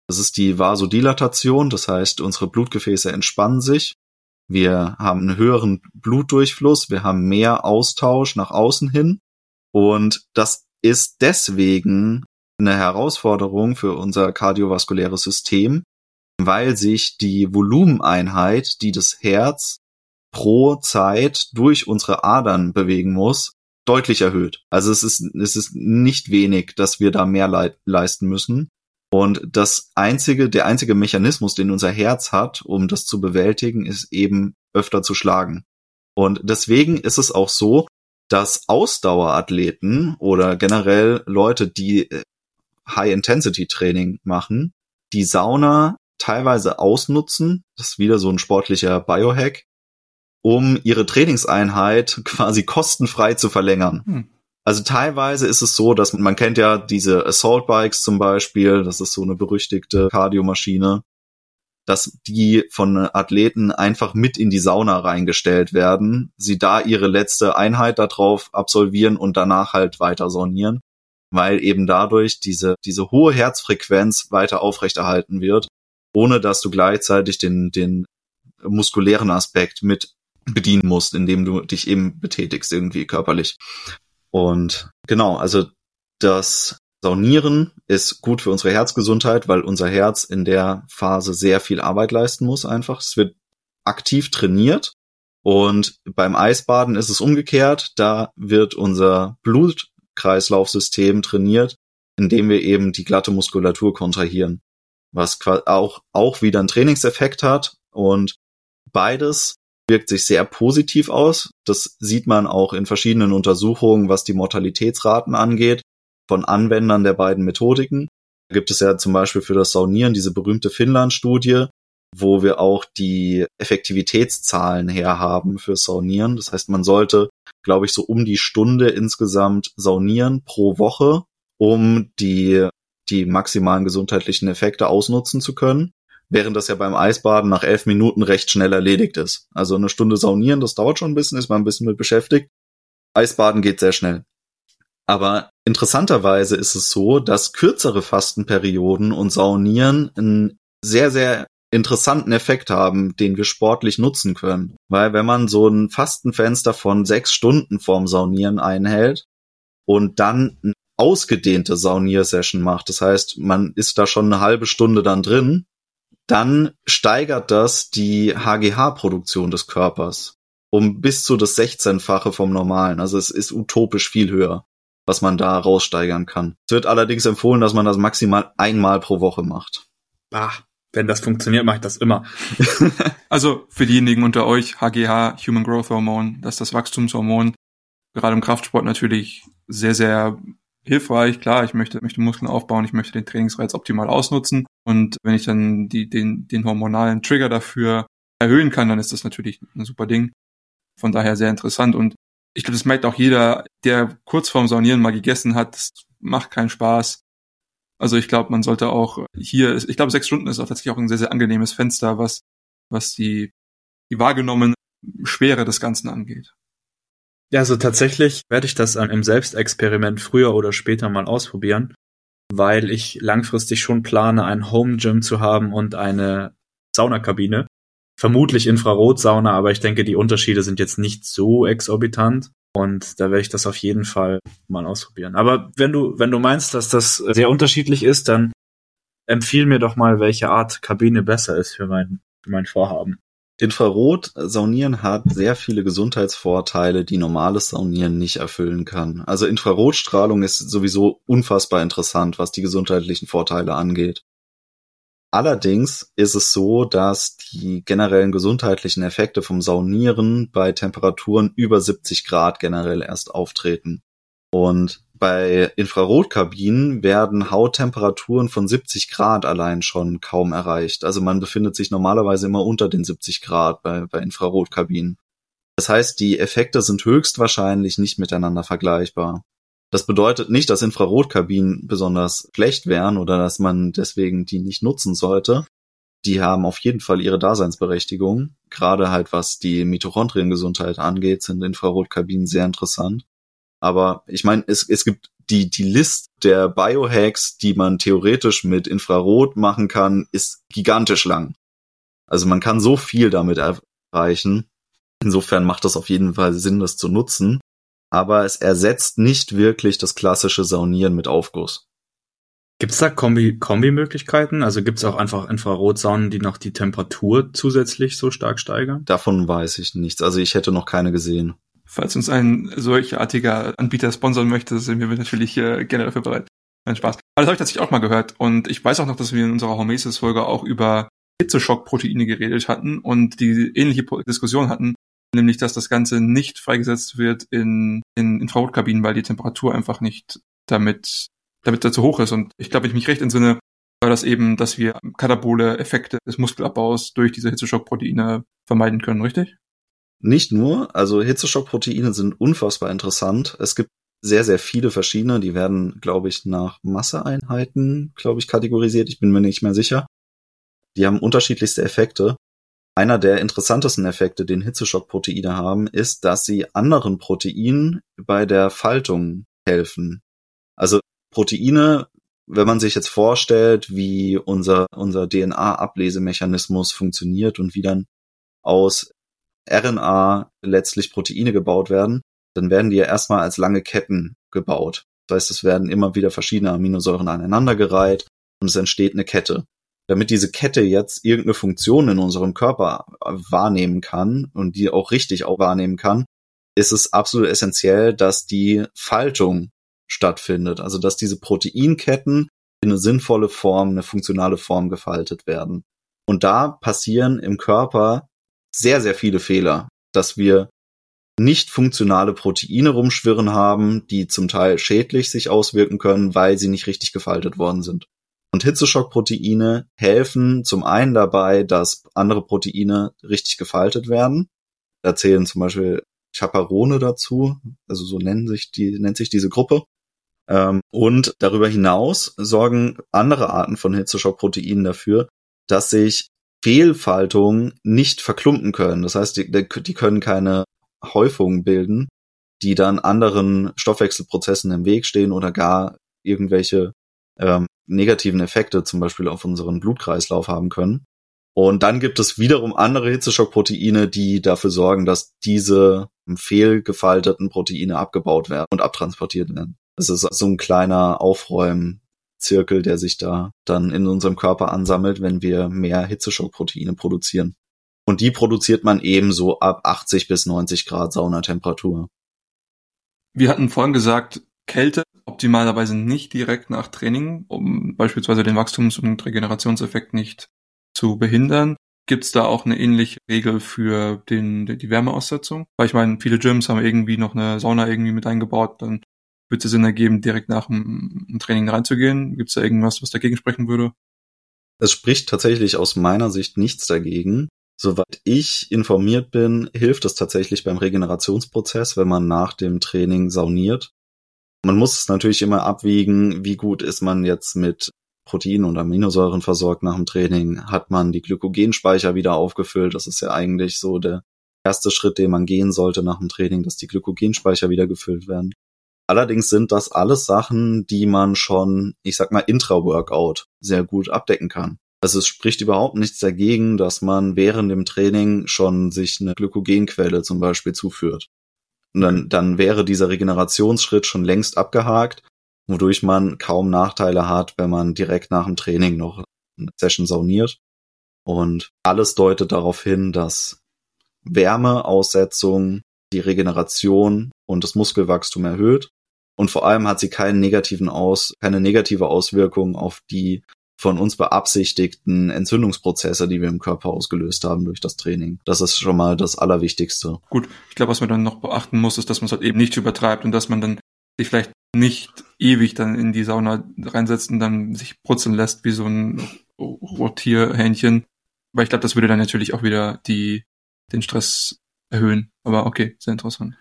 Das ist die Vasodilatation, das heißt, unsere Blutgefäße entspannen sich. Wir haben einen höheren Blutdurchfluss, wir haben mehr Austausch nach außen hin. Und das ist deswegen eine Herausforderung für unser kardiovaskuläres System, weil sich die Volumeneinheit, die das Herz pro Zeit durch unsere Adern bewegen muss, deutlich erhöht. Also es ist, es ist nicht wenig, dass wir da mehr le leisten müssen. Und das einzige, der einzige Mechanismus, den unser Herz hat, um das zu bewältigen, ist eben öfter zu schlagen. Und deswegen ist es auch so, dass Ausdauerathleten oder generell Leute, die äh, High-Intensity-Training machen, die Sauna teilweise ausnutzen, das ist wieder so ein sportlicher Biohack, um ihre Trainingseinheit quasi kostenfrei zu verlängern. Hm. Also teilweise ist es so, dass man kennt ja diese Assault Bikes zum Beispiel, das ist so eine berüchtigte Kardiomaschine, dass die von Athleten einfach mit in die Sauna reingestellt werden, sie da ihre letzte Einheit darauf absolvieren und danach halt weiter saunieren, weil eben dadurch diese, diese hohe Herzfrequenz weiter aufrechterhalten wird, ohne dass du gleichzeitig den, den muskulären Aspekt mit bedienen musst, indem du dich eben betätigst irgendwie körperlich. Und genau, also das Saunieren ist gut für unsere Herzgesundheit, weil unser Herz in der Phase sehr viel Arbeit leisten muss einfach. Es wird aktiv trainiert und beim Eisbaden ist es umgekehrt. Da wird unser Blutkreislaufsystem trainiert, indem wir eben die glatte Muskulatur kontrahieren, was auch, auch wieder einen Trainingseffekt hat und beides wirkt sich sehr positiv aus. Das sieht man auch in verschiedenen Untersuchungen, was die Mortalitätsraten angeht von Anwendern der beiden Methodiken. Da gibt es ja zum Beispiel für das Saunieren diese berühmte Finnland-Studie, wo wir auch die Effektivitätszahlen herhaben für Saunieren. Das heißt, man sollte, glaube ich, so um die Stunde insgesamt saunieren pro Woche, um die, die maximalen gesundheitlichen Effekte ausnutzen zu können. Während das ja beim Eisbaden nach elf Minuten recht schnell erledigt ist. Also eine Stunde saunieren, das dauert schon ein bisschen, ist man ein bisschen mit beschäftigt. Eisbaden geht sehr schnell. Aber interessanterweise ist es so, dass kürzere Fastenperioden und Saunieren einen sehr, sehr interessanten Effekt haben, den wir sportlich nutzen können. Weil wenn man so ein Fastenfenster von sechs Stunden vorm Saunieren einhält und dann eine ausgedehnte Sauniersession macht, das heißt, man ist da schon eine halbe Stunde dann drin, dann steigert das die HGH-Produktion des Körpers um bis zu das 16-fache vom normalen. Also es ist utopisch viel höher was man da raussteigern kann. Es wird allerdings empfohlen, dass man das maximal einmal pro Woche macht. Ah, wenn das funktioniert, mache ich das immer. also für diejenigen unter euch, HGH, Human Growth Hormone, das ist das Wachstumshormon, gerade im Kraftsport natürlich sehr, sehr hilfreich. Klar, ich möchte, möchte Muskeln aufbauen, ich möchte den Trainingsreiz optimal ausnutzen. Und wenn ich dann die, den, den hormonalen Trigger dafür erhöhen kann, dann ist das natürlich ein super Ding. Von daher sehr interessant. Und ich glaube, das merkt auch jeder, der kurz vorm Saunieren mal gegessen hat. Das macht keinen Spaß. Also ich glaube, man sollte auch hier, ich glaube, sechs Stunden ist auch tatsächlich auch ein sehr, sehr angenehmes Fenster, was, was die, die wahrgenommene Schwere des Ganzen angeht. Ja, also tatsächlich werde ich das im Selbstexperiment früher oder später mal ausprobieren, weil ich langfristig schon plane, ein Home Gym zu haben und eine Saunakabine vermutlich Infrarotsauna, aber ich denke, die Unterschiede sind jetzt nicht so exorbitant. Und da werde ich das auf jeden Fall mal ausprobieren. Aber wenn du, wenn du meinst, dass das sehr unterschiedlich ist, dann empfiehl mir doch mal, welche Art Kabine besser ist für mein, für mein Vorhaben. Infrarot-Saunieren hat sehr viele Gesundheitsvorteile, die normales Saunieren nicht erfüllen kann. Also Infrarotstrahlung ist sowieso unfassbar interessant, was die gesundheitlichen Vorteile angeht. Allerdings ist es so, dass die generellen gesundheitlichen Effekte vom Saunieren bei Temperaturen über 70 Grad generell erst auftreten. Und bei Infrarotkabinen werden Hauttemperaturen von 70 Grad allein schon kaum erreicht. Also man befindet sich normalerweise immer unter den 70 Grad bei, bei Infrarotkabinen. Das heißt, die Effekte sind höchstwahrscheinlich nicht miteinander vergleichbar. Das bedeutet nicht, dass Infrarotkabinen besonders schlecht wären oder dass man deswegen die nicht nutzen sollte. Die haben auf jeden Fall ihre Daseinsberechtigung. Gerade halt was die Mitochondriengesundheit angeht, sind Infrarotkabinen sehr interessant. Aber ich meine, es, es gibt die, die List der Biohacks, die man theoretisch mit Infrarot machen kann, ist gigantisch lang. Also man kann so viel damit erreichen. Insofern macht es auf jeden Fall Sinn, das zu nutzen aber es ersetzt nicht wirklich das klassische Saunieren mit Aufguss. Gibt es da Kombi Kombi-Möglichkeiten? Also gibt es auch einfach Infrarotsaunen, die noch die Temperatur zusätzlich so stark steigern? Davon weiß ich nichts. Also ich hätte noch keine gesehen. Falls uns ein solcherartiger Anbieter sponsern möchte, sind wir natürlich äh, gerne dafür bereit. Ein Spaß. Aber das habe ich tatsächlich auch mal gehört. Und ich weiß auch noch, dass wir in unserer Hormesis-Folge auch über Hitzeschockproteine geredet hatten und die ähnliche Diskussion hatten, nämlich dass das Ganze nicht freigesetzt wird in, in Infrarotkabinen, weil die Temperatur einfach nicht damit, damit dazu hoch ist. Und ich glaube, ich mich recht entsinne, war das eben, dass wir katabole Effekte des Muskelabbaus durch diese Hitzeschockproteine vermeiden können, richtig? Nicht nur, also Hitzeschockproteine sind unfassbar interessant. Es gibt sehr, sehr viele verschiedene, die werden, glaube ich, nach Masseeinheiten, glaube ich, kategorisiert. Ich bin mir nicht mehr sicher. Die haben unterschiedlichste Effekte. Einer der interessantesten Effekte, den Hitzeschockproteine haben, ist, dass sie anderen Proteinen bei der Faltung helfen. Also Proteine, wenn man sich jetzt vorstellt, wie unser, unser DNA-Ablesemechanismus funktioniert und wie dann aus RNA letztlich Proteine gebaut werden, dann werden die ja erstmal als lange Ketten gebaut. Das heißt, es werden immer wieder verschiedene Aminosäuren aneinandergereiht und es entsteht eine Kette damit diese Kette jetzt irgendeine Funktion in unserem Körper wahrnehmen kann und die auch richtig auch wahrnehmen kann, ist es absolut essentiell, dass die Faltung stattfindet. Also dass diese Proteinketten in eine sinnvolle Form, eine funktionale Form gefaltet werden. Und da passieren im Körper sehr, sehr viele Fehler, dass wir nicht funktionale Proteine rumschwirren haben, die zum Teil schädlich sich auswirken können, weil sie nicht richtig gefaltet worden sind. Und Hitzeschockproteine helfen zum einen dabei, dass andere Proteine richtig gefaltet werden. Da zählen zum Beispiel Chaperone dazu, also so nennen sich die, nennt sich diese Gruppe. Ähm, und darüber hinaus sorgen andere Arten von Hitzeschockproteinen dafür, dass sich Fehlfaltungen nicht verklumpen können. Das heißt, die, die können keine Häufungen bilden, die dann anderen Stoffwechselprozessen im Weg stehen oder gar irgendwelche ähm, negativen Effekte zum Beispiel auf unseren Blutkreislauf haben können. Und dann gibt es wiederum andere Hitzeschockproteine, die dafür sorgen, dass diese fehlgefalteten Proteine abgebaut werden und abtransportiert werden. Das ist so ein kleiner Aufräumzirkel, der sich da dann in unserem Körper ansammelt, wenn wir mehr Hitzeschockproteine produzieren. Und die produziert man ebenso ab 80 bis 90 Grad Saunatemperatur. Wir hatten vorhin gesagt, Kälte optimalerweise nicht direkt nach Training, um beispielsweise den Wachstums- und Regenerationseffekt nicht zu behindern. Gibt es da auch eine ähnliche Regel für den, die Wärmeaussetzung? Weil ich meine, viele Gyms haben irgendwie noch eine Sauna irgendwie mit eingebaut, dann würde es Sinn ergeben, direkt nach dem, Training reinzugehen. Gibt es da irgendwas, was dagegen sprechen würde? Es spricht tatsächlich aus meiner Sicht nichts dagegen. Soweit ich informiert bin, hilft es tatsächlich beim Regenerationsprozess, wenn man nach dem Training sauniert. Man muss es natürlich immer abwiegen, wie gut ist man jetzt mit Protein und Aminosäuren versorgt nach dem Training. Hat man die Glykogenspeicher wieder aufgefüllt? Das ist ja eigentlich so der erste Schritt, den man gehen sollte nach dem Training, dass die Glykogenspeicher wieder gefüllt werden. Allerdings sind das alles Sachen, die man schon, ich sag mal, intra-Workout sehr gut abdecken kann. Also es spricht überhaupt nichts dagegen, dass man während dem Training schon sich eine Glykogenquelle zum Beispiel zuführt. Und dann, dann wäre dieser Regenerationsschritt schon längst abgehakt, wodurch man kaum Nachteile hat, wenn man direkt nach dem Training noch eine Session sauniert. Und alles deutet darauf hin, dass Wärmeaussetzung die Regeneration und das Muskelwachstum erhöht. Und vor allem hat sie keinen negativen Aus, keine negative Auswirkung auf die von uns beabsichtigten Entzündungsprozesse, die wir im Körper ausgelöst haben durch das Training. Das ist schon mal das Allerwichtigste. Gut, ich glaube, was man dann noch beachten muss, ist, dass man es halt eben nicht übertreibt und dass man dann sich vielleicht nicht ewig dann in die Sauna reinsetzt und dann sich brutzeln lässt wie so ein Rotierhähnchen. Weil ich glaube, das würde dann natürlich auch wieder die, den Stress erhöhen. Aber okay, sehr interessant.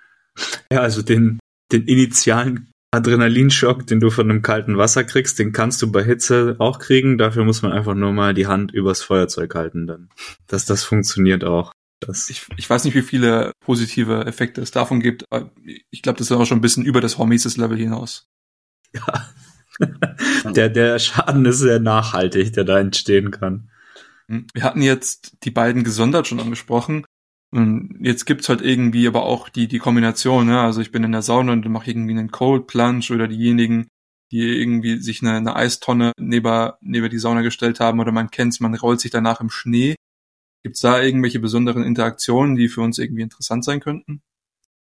Ja, also den, den initialen Adrenalinschock, den du von einem kalten Wasser kriegst, den kannst du bei Hitze auch kriegen. Dafür muss man einfach nur mal die Hand übers Feuerzeug halten dann. Dass das funktioniert auch. Das ich, ich weiß nicht, wie viele positive Effekte es davon gibt. Ich glaube, das ist auch schon ein bisschen über das Hormesis-Level hinaus. Ja. der, der Schaden ist sehr nachhaltig, der da entstehen kann. Hm, wir hatten jetzt die beiden gesondert schon angesprochen. Und jetzt gibt's halt irgendwie aber auch die, die Kombination, ne? Also ich bin in der Sauna und mache irgendwie einen Cold Plunge oder diejenigen, die irgendwie sich eine, eine Eistonne neben, neben die Sauna gestellt haben oder man kennt's, man rollt sich danach im Schnee. Gibt's da irgendwelche besonderen Interaktionen, die für uns irgendwie interessant sein könnten?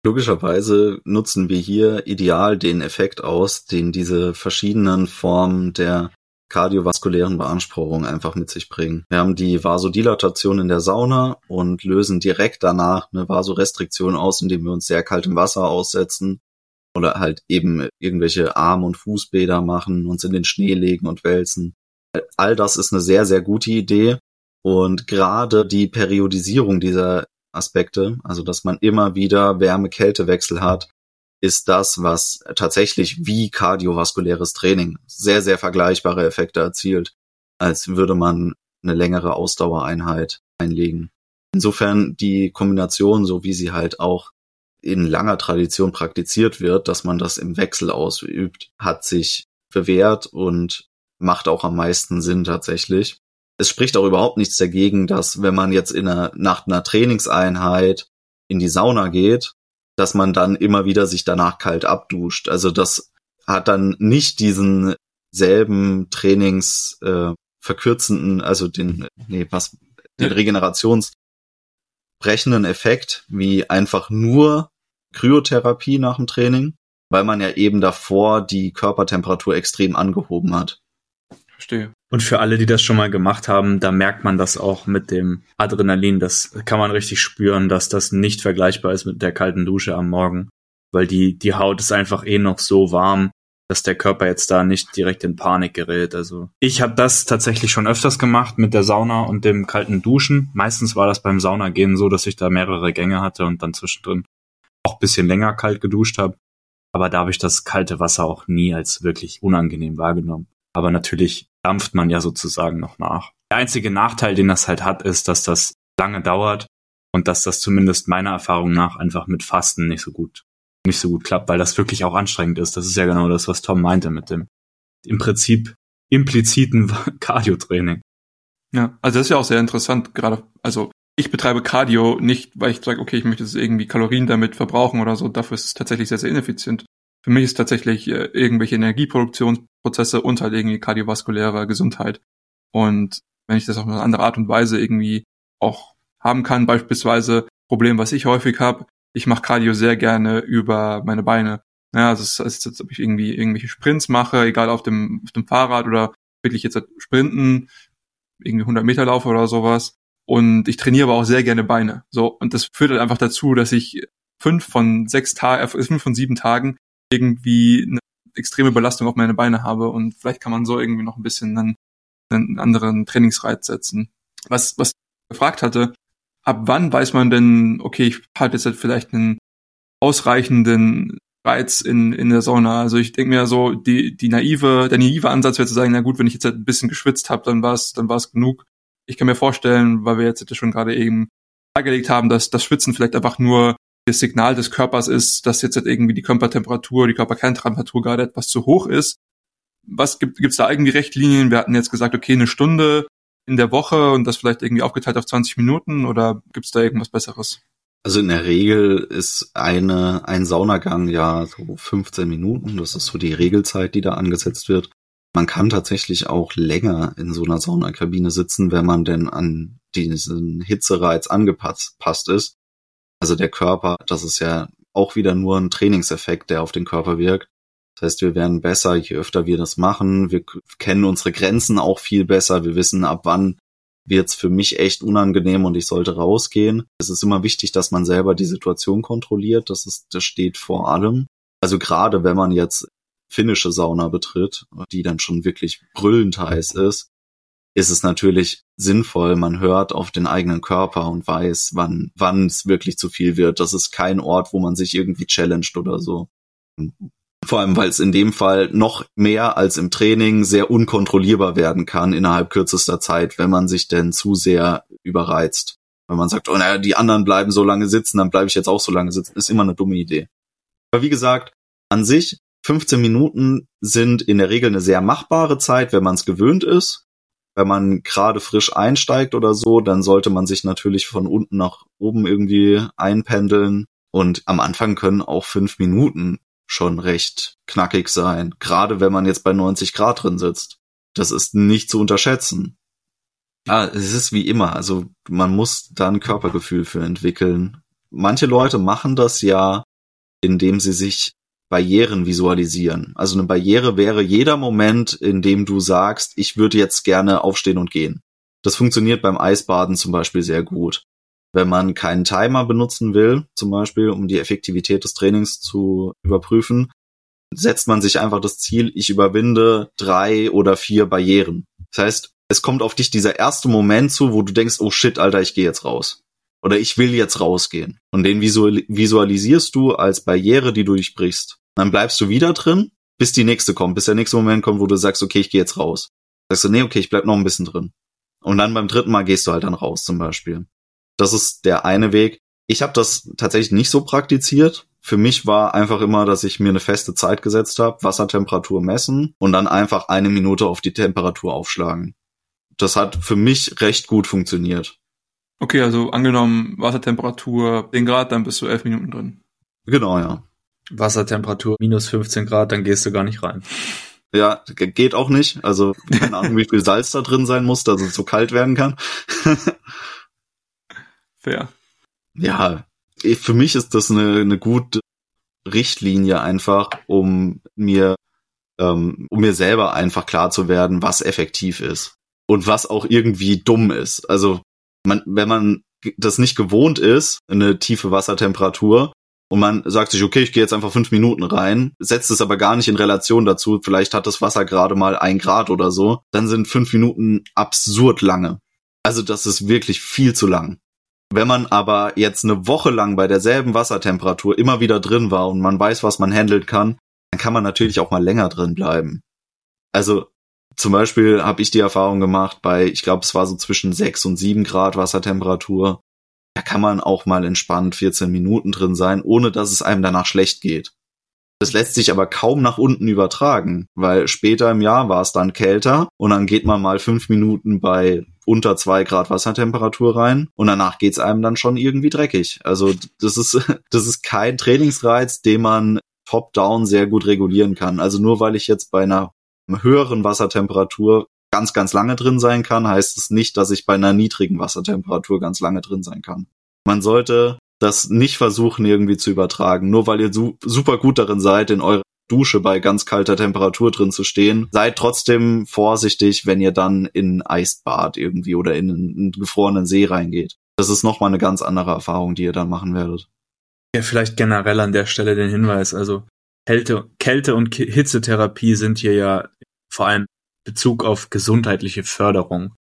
Logischerweise nutzen wir hier ideal den Effekt aus, den diese verschiedenen Formen der kardiovaskulären Beanspruchung einfach mit sich bringen. Wir haben die Vasodilatation in der Sauna und lösen direkt danach eine Vasorestriktion aus, indem wir uns sehr kaltem Wasser aussetzen oder halt eben irgendwelche Arm- und Fußbäder machen, uns in den Schnee legen und wälzen. All das ist eine sehr, sehr gute Idee. Und gerade die Periodisierung dieser Aspekte, also dass man immer wieder Wärme-Kälte-Wechsel hat, ist das, was tatsächlich wie kardiovaskuläres Training sehr, sehr vergleichbare Effekte erzielt, als würde man eine längere Ausdauereinheit einlegen. Insofern die Kombination, so wie sie halt auch in langer Tradition praktiziert wird, dass man das im Wechsel ausübt, hat sich bewährt und macht auch am meisten Sinn tatsächlich. Es spricht auch überhaupt nichts dagegen, dass wenn man jetzt in einer, nach einer Trainingseinheit in die Sauna geht dass man dann immer wieder sich danach kalt abduscht. Also das hat dann nicht diesen selben Trainings äh, verkürzenden, also den, nee, was, den regenerationsbrechenden Effekt wie einfach nur Kryotherapie nach dem Training, weil man ja eben davor die Körpertemperatur extrem angehoben hat. Verstehe. Und für alle, die das schon mal gemacht haben, da merkt man das auch mit dem Adrenalin. Das kann man richtig spüren, dass das nicht vergleichbar ist mit der kalten Dusche am Morgen, weil die, die Haut ist einfach eh noch so warm, dass der Körper jetzt da nicht direkt in Panik gerät. Also ich habe das tatsächlich schon öfters gemacht mit der Sauna und dem kalten Duschen. Meistens war das beim Saunagehen so, dass ich da mehrere Gänge hatte und dann zwischendrin auch bisschen länger kalt geduscht habe. Aber da habe ich das kalte Wasser auch nie als wirklich unangenehm wahrgenommen. Aber natürlich dampft man ja sozusagen noch nach. Der einzige Nachteil, den das halt hat, ist, dass das lange dauert und dass das zumindest meiner Erfahrung nach einfach mit Fasten nicht so gut, nicht so gut klappt, weil das wirklich auch anstrengend ist. Das ist ja genau das, was Tom meinte mit dem im Prinzip impliziten Cardio-Training. Ja, also das ist ja auch sehr interessant, gerade, also ich betreibe Cardio nicht, weil ich sage, okay, ich möchte irgendwie Kalorien damit verbrauchen oder so, dafür ist es tatsächlich sehr, sehr ineffizient. Für mich ist tatsächlich äh, irgendwelche Energieproduktionsprozesse und halt irgendwie kardiovaskuläre Gesundheit. Und wenn ich das auf eine andere Art und Weise irgendwie auch haben kann, beispielsweise Problem, was ich häufig habe, ich mache Cardio sehr gerne über meine Beine. Ja, also es ist, als ob ich irgendwie irgendwelche Sprints mache, egal auf dem, auf dem Fahrrad oder wirklich jetzt Sprinten, irgendwie 100 Meter laufe oder sowas. Und ich trainiere aber auch sehr gerne Beine. So und das führt halt einfach dazu, dass ich fünf von sechs Tagen, äh, fünf von sieben Tagen irgendwie eine extreme Belastung auf meine Beine habe und vielleicht kann man so irgendwie noch ein bisschen einen, einen anderen Trainingsreiz setzen. Was, was gefragt hatte, ab wann weiß man denn, okay, ich habe jetzt halt vielleicht einen ausreichenden Reiz in, in der Sauna. Also ich denke mir so, die, die naive, der naive Ansatz wäre zu sagen, na gut, wenn ich jetzt halt ein bisschen geschwitzt habe, dann war es dann war es genug. Ich kann mir vorstellen, weil wir jetzt schon gerade eben dargelegt haben, dass das Schwitzen vielleicht einfach nur das Signal des Körpers ist, dass jetzt halt irgendwie die Körpertemperatur, die Körperkerntemperatur gerade etwas zu hoch ist. Was gibt es da irgendwie Richtlinien? Wir hatten jetzt gesagt, okay, eine Stunde in der Woche und das vielleicht irgendwie aufgeteilt auf 20 Minuten oder gibt's da irgendwas Besseres? Also in der Regel ist eine, ein Saunagang ja so 15 Minuten. Das ist so die Regelzeit, die da angesetzt wird. Man kann tatsächlich auch länger in so einer Saunakabine sitzen, wenn man denn an diesen Hitzereiz angepasst ist. Also der Körper, das ist ja auch wieder nur ein Trainingseffekt, der auf den Körper wirkt. Das heißt, wir werden besser, je öfter wir das machen. Wir kennen unsere Grenzen auch viel besser. Wir wissen, ab wann wird's für mich echt unangenehm und ich sollte rausgehen. Es ist immer wichtig, dass man selber die Situation kontrolliert. Das ist, das steht vor allem. Also gerade wenn man jetzt finnische Sauna betritt, die dann schon wirklich brüllend heiß ist, ist es natürlich sinnvoll, man hört auf den eigenen Körper und weiß, wann, wann es wirklich zu viel wird. Das ist kein Ort, wo man sich irgendwie challenged oder so. Vor allem, weil es in dem Fall noch mehr als im Training sehr unkontrollierbar werden kann innerhalb kürzester Zeit, wenn man sich denn zu sehr überreizt. Wenn man sagt, oh naja, die anderen bleiben so lange sitzen, dann bleibe ich jetzt auch so lange sitzen, ist immer eine dumme Idee. Aber wie gesagt, an sich 15 Minuten sind in der Regel eine sehr machbare Zeit, wenn man es gewöhnt ist. Wenn man gerade frisch einsteigt oder so, dann sollte man sich natürlich von unten nach oben irgendwie einpendeln. Und am Anfang können auch fünf Minuten schon recht knackig sein. Gerade wenn man jetzt bei 90 Grad drin sitzt. Das ist nicht zu unterschätzen. Ah, es ist wie immer. Also man muss da ein Körpergefühl für entwickeln. Manche Leute machen das ja, indem sie sich Barrieren visualisieren. Also eine Barriere wäre jeder Moment, in dem du sagst, ich würde jetzt gerne aufstehen und gehen. Das funktioniert beim Eisbaden zum Beispiel sehr gut. Wenn man keinen Timer benutzen will, zum Beispiel, um die Effektivität des Trainings zu überprüfen, setzt man sich einfach das Ziel, ich überwinde drei oder vier Barrieren. Das heißt, es kommt auf dich dieser erste Moment zu, wo du denkst, oh shit, Alter, ich gehe jetzt raus. Oder ich will jetzt rausgehen. Und den visualisierst du als Barriere, die du durchbrichst. Dann bleibst du wieder drin, bis die nächste kommt, bis der nächste Moment kommt, wo du sagst, okay, ich gehe jetzt raus. Sagst du, nee, okay, ich bleib noch ein bisschen drin. Und dann beim dritten Mal gehst du halt dann raus zum Beispiel. Das ist der eine Weg. Ich habe das tatsächlich nicht so praktiziert. Für mich war einfach immer, dass ich mir eine feste Zeit gesetzt habe, Wassertemperatur messen und dann einfach eine Minute auf die Temperatur aufschlagen. Das hat für mich recht gut funktioniert. Okay, also angenommen Wassertemperatur 10 Grad, dann bist du elf Minuten drin. Genau, ja. Wassertemperatur minus 15 Grad, dann gehst du gar nicht rein. Ja, geht auch nicht. Also keine Ahnung, wie viel Salz da drin sein muss, dass es so kalt werden kann. Fair. Ja, für mich ist das eine, eine gute Richtlinie einfach, um mir, ähm, um mir selber einfach klar zu werden, was effektiv ist und was auch irgendwie dumm ist. Also man, wenn man das nicht gewohnt ist, eine tiefe Wassertemperatur, und man sagt sich, okay, ich gehe jetzt einfach fünf Minuten rein, setzt es aber gar nicht in Relation dazu, vielleicht hat das Wasser gerade mal ein Grad oder so, dann sind fünf Minuten absurd lange. Also das ist wirklich viel zu lang. Wenn man aber jetzt eine Woche lang bei derselben Wassertemperatur immer wieder drin war und man weiß, was man handeln kann, dann kann man natürlich auch mal länger drin bleiben. Also zum Beispiel habe ich die Erfahrung gemacht bei, ich glaube, es war so zwischen sechs und sieben Grad Wassertemperatur da kann man auch mal entspannt 14 Minuten drin sein, ohne dass es einem danach schlecht geht. Das lässt sich aber kaum nach unten übertragen, weil später im Jahr war es dann kälter und dann geht man mal fünf Minuten bei unter zwei Grad Wassertemperatur rein und danach geht's einem dann schon irgendwie dreckig. Also das ist, das ist kein Trainingsreiz, den man top-down sehr gut regulieren kann. Also nur weil ich jetzt bei einer höheren Wassertemperatur ganz, ganz lange drin sein kann, heißt es nicht, dass ich bei einer niedrigen Wassertemperatur ganz lange drin sein kann. Man sollte das nicht versuchen irgendwie zu übertragen. Nur weil ihr su super gut darin seid, in eurer Dusche bei ganz kalter Temperatur drin zu stehen, seid trotzdem vorsichtig, wenn ihr dann in Eisbad irgendwie oder in einen gefrorenen See reingeht. Das ist nochmal eine ganz andere Erfahrung, die ihr dann machen werdet. Ja, vielleicht generell an der Stelle den Hinweis, also Kälte, Kälte und Hitzetherapie sind hier ja vor allem Bezug auf gesundheitliche Förderung.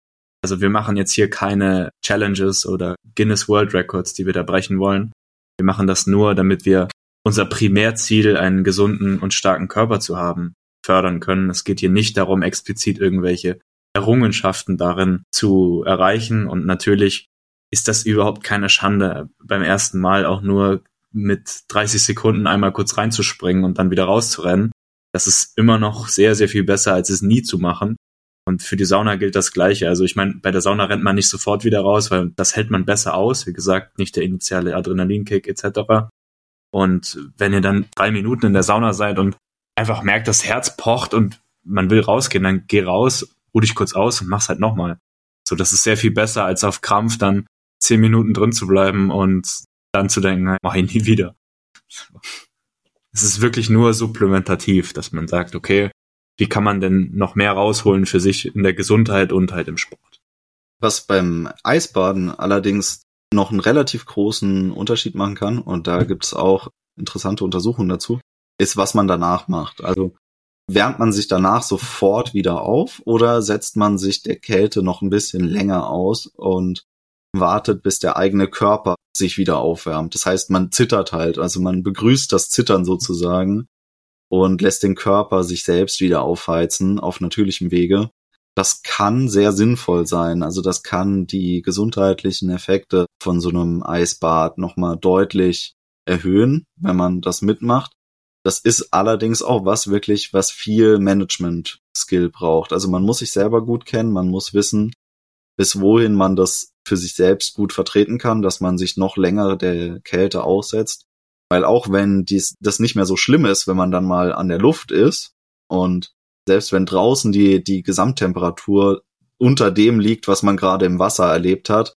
Also wir machen jetzt hier keine Challenges oder Guinness World Records, die wir da brechen wollen. Wir machen das nur, damit wir unser Primärziel, einen gesunden und starken Körper zu haben, fördern können. Es geht hier nicht darum, explizit irgendwelche Errungenschaften darin zu erreichen. Und natürlich ist das überhaupt keine Schande, beim ersten Mal auch nur mit 30 Sekunden einmal kurz reinzuspringen und dann wieder rauszurennen. Das ist immer noch sehr, sehr viel besser, als es nie zu machen. Und für die Sauna gilt das Gleiche. Also ich meine, bei der Sauna rennt man nicht sofort wieder raus, weil das hält man besser aus. Wie gesagt, nicht der initiale Adrenalinkick etc. Und wenn ihr dann drei Minuten in der Sauna seid und einfach merkt, das Herz pocht und man will rausgehen, dann geh raus, ruh dich kurz aus und mach's halt nochmal. So, das ist sehr viel besser, als auf Krampf dann zehn Minuten drin zu bleiben und dann zu denken, mach ich nie wieder. Es ist wirklich nur supplementativ, dass man sagt, okay, wie kann man denn noch mehr rausholen für sich in der Gesundheit und halt im Sport. Was beim Eisbaden allerdings noch einen relativ großen Unterschied machen kann, und da gibt's auch interessante Untersuchungen dazu, ist, was man danach macht. Also wärmt man sich danach sofort wieder auf oder setzt man sich der Kälte noch ein bisschen länger aus und wartet, bis der eigene Körper sich wieder aufwärmt. Das heißt, man zittert halt, also man begrüßt das Zittern sozusagen und lässt den Körper sich selbst wieder aufheizen auf natürlichem Wege. Das kann sehr sinnvoll sein. Also das kann die gesundheitlichen Effekte von so einem Eisbad nochmal deutlich erhöhen, wenn man das mitmacht. Das ist allerdings auch was wirklich, was viel Management-Skill braucht. Also man muss sich selber gut kennen, man muss wissen, bis wohin man das für sich selbst gut vertreten kann, dass man sich noch länger der Kälte aussetzt weil auch wenn dies, das nicht mehr so schlimm ist, wenn man dann mal an der Luft ist und selbst wenn draußen die, die Gesamttemperatur unter dem liegt, was man gerade im Wasser erlebt hat,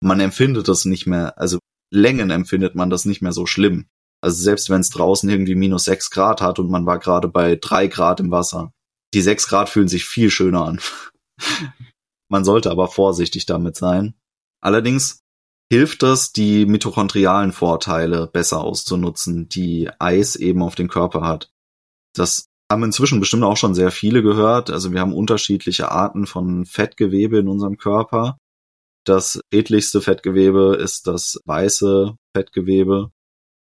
man empfindet das nicht mehr, also Längen empfindet man das nicht mehr so schlimm. Also selbst wenn es draußen irgendwie minus sechs Grad hat und man war gerade bei drei Grad im Wasser. Die sechs Grad fühlen sich viel schöner an. Man sollte aber vorsichtig damit sein. Allerdings hilft das, die mitochondrialen Vorteile besser auszunutzen, die Eis eben auf den Körper hat. Das haben inzwischen bestimmt auch schon sehr viele gehört. Also wir haben unterschiedliche Arten von Fettgewebe in unserem Körper. Das schädlichste Fettgewebe ist das weiße Fettgewebe.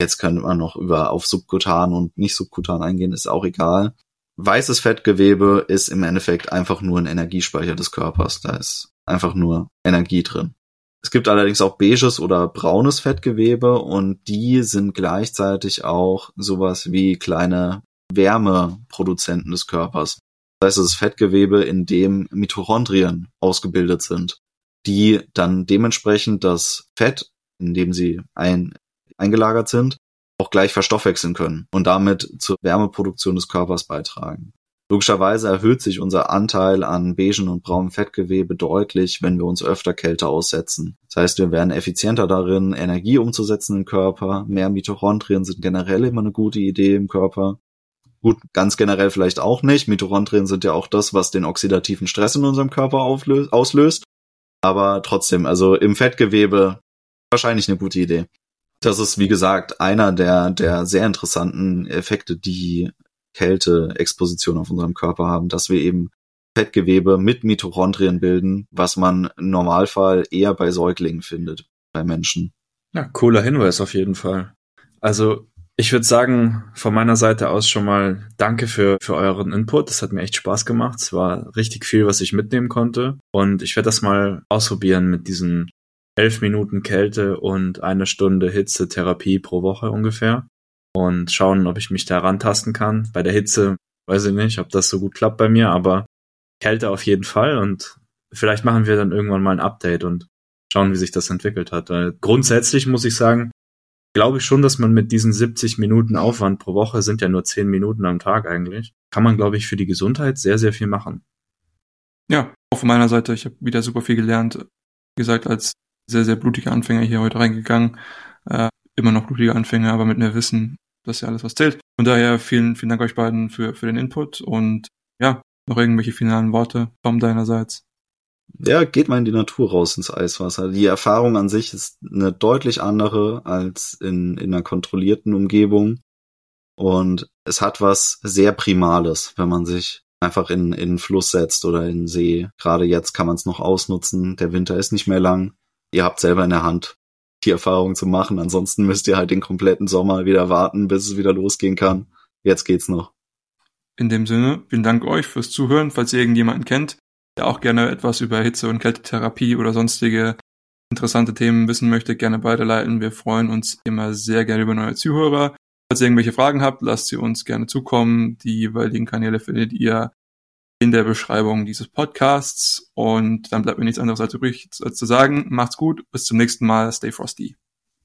Jetzt könnte man noch über auf subkutan und nicht subkutan eingehen, ist auch egal. Weißes Fettgewebe ist im Endeffekt einfach nur ein Energiespeicher des Körpers. Da ist einfach nur Energie drin. Es gibt allerdings auch beiges oder braunes Fettgewebe und die sind gleichzeitig auch sowas wie kleine Wärmeproduzenten des Körpers. Das heißt, es ist Fettgewebe, in dem Mitochondrien ausgebildet sind, die dann dementsprechend das Fett, in dem sie ein, eingelagert sind, auch gleich verstoffwechseln können und damit zur Wärmeproduktion des Körpers beitragen. Logischerweise erhöht sich unser Anteil an beigen und braunem Fettgewebe deutlich, wenn wir uns öfter Kälte aussetzen. Das heißt, wir werden effizienter darin, Energie umzusetzen im Körper. Mehr Mitochondrien sind generell immer eine gute Idee im Körper. Gut, ganz generell vielleicht auch nicht. Mitochondrien sind ja auch das, was den oxidativen Stress in unserem Körper auslöst. Aber trotzdem, also im Fettgewebe wahrscheinlich eine gute Idee. Das ist, wie gesagt, einer der, der sehr interessanten Effekte, die Kälteexposition auf unserem Körper haben, dass wir eben Fettgewebe mit Mitochondrien bilden, was man im Normalfall eher bei Säuglingen findet, bei Menschen. Ja, cooler Hinweis auf jeden Fall. Also ich würde sagen, von meiner Seite aus schon mal danke für, für euren Input. Das hat mir echt Spaß gemacht. Es war richtig viel, was ich mitnehmen konnte. Und ich werde das mal ausprobieren mit diesen elf Minuten Kälte und eine Stunde Hitzetherapie pro Woche ungefähr und schauen, ob ich mich da rantasten kann. Bei der Hitze weiß ich nicht, ob das so gut klappt bei mir, aber Kälte auf jeden Fall und vielleicht machen wir dann irgendwann mal ein Update und schauen, wie sich das entwickelt hat. Weil grundsätzlich muss ich sagen, glaube ich schon, dass man mit diesen 70 Minuten Aufwand pro Woche sind ja nur 10 Minuten am Tag eigentlich, kann man, glaube ich, für die Gesundheit sehr, sehr viel machen. Ja, auch von meiner Seite, ich habe wieder super viel gelernt. Wie gesagt, als sehr, sehr blutiger Anfänger hier heute reingegangen. Äh, immer noch blutiger Anfänger, aber mit mehr Wissen das ist ja alles, was zählt. Von daher vielen, vielen Dank euch beiden für, für den Input und ja, noch irgendwelche finalen Worte Tom deinerseits. Ja, geht mal in die Natur raus ins Eiswasser. Die Erfahrung an sich ist eine deutlich andere als in, in einer kontrollierten Umgebung. Und es hat was sehr Primales, wenn man sich einfach in, in einen Fluss setzt oder in den See. Gerade jetzt kann man es noch ausnutzen. Der Winter ist nicht mehr lang. Ihr habt selber in der Hand, die Erfahrung zu machen. Ansonsten müsst ihr halt den kompletten Sommer wieder warten, bis es wieder losgehen kann. Jetzt geht's noch. In dem Sinne, vielen Dank euch fürs Zuhören. Falls ihr irgendjemanden kennt, der auch gerne etwas über Hitze- und Kältetherapie oder sonstige interessante Themen wissen möchte, gerne weiterleiten. Wir freuen uns immer sehr gerne über neue Zuhörer. Falls ihr irgendwelche Fragen habt, lasst sie uns gerne zukommen. Die jeweiligen Kanäle findet ihr in der Beschreibung dieses Podcasts. Und dann bleibt mir nichts anderes als übrig zu sagen. Macht's gut, bis zum nächsten Mal, stay frosty.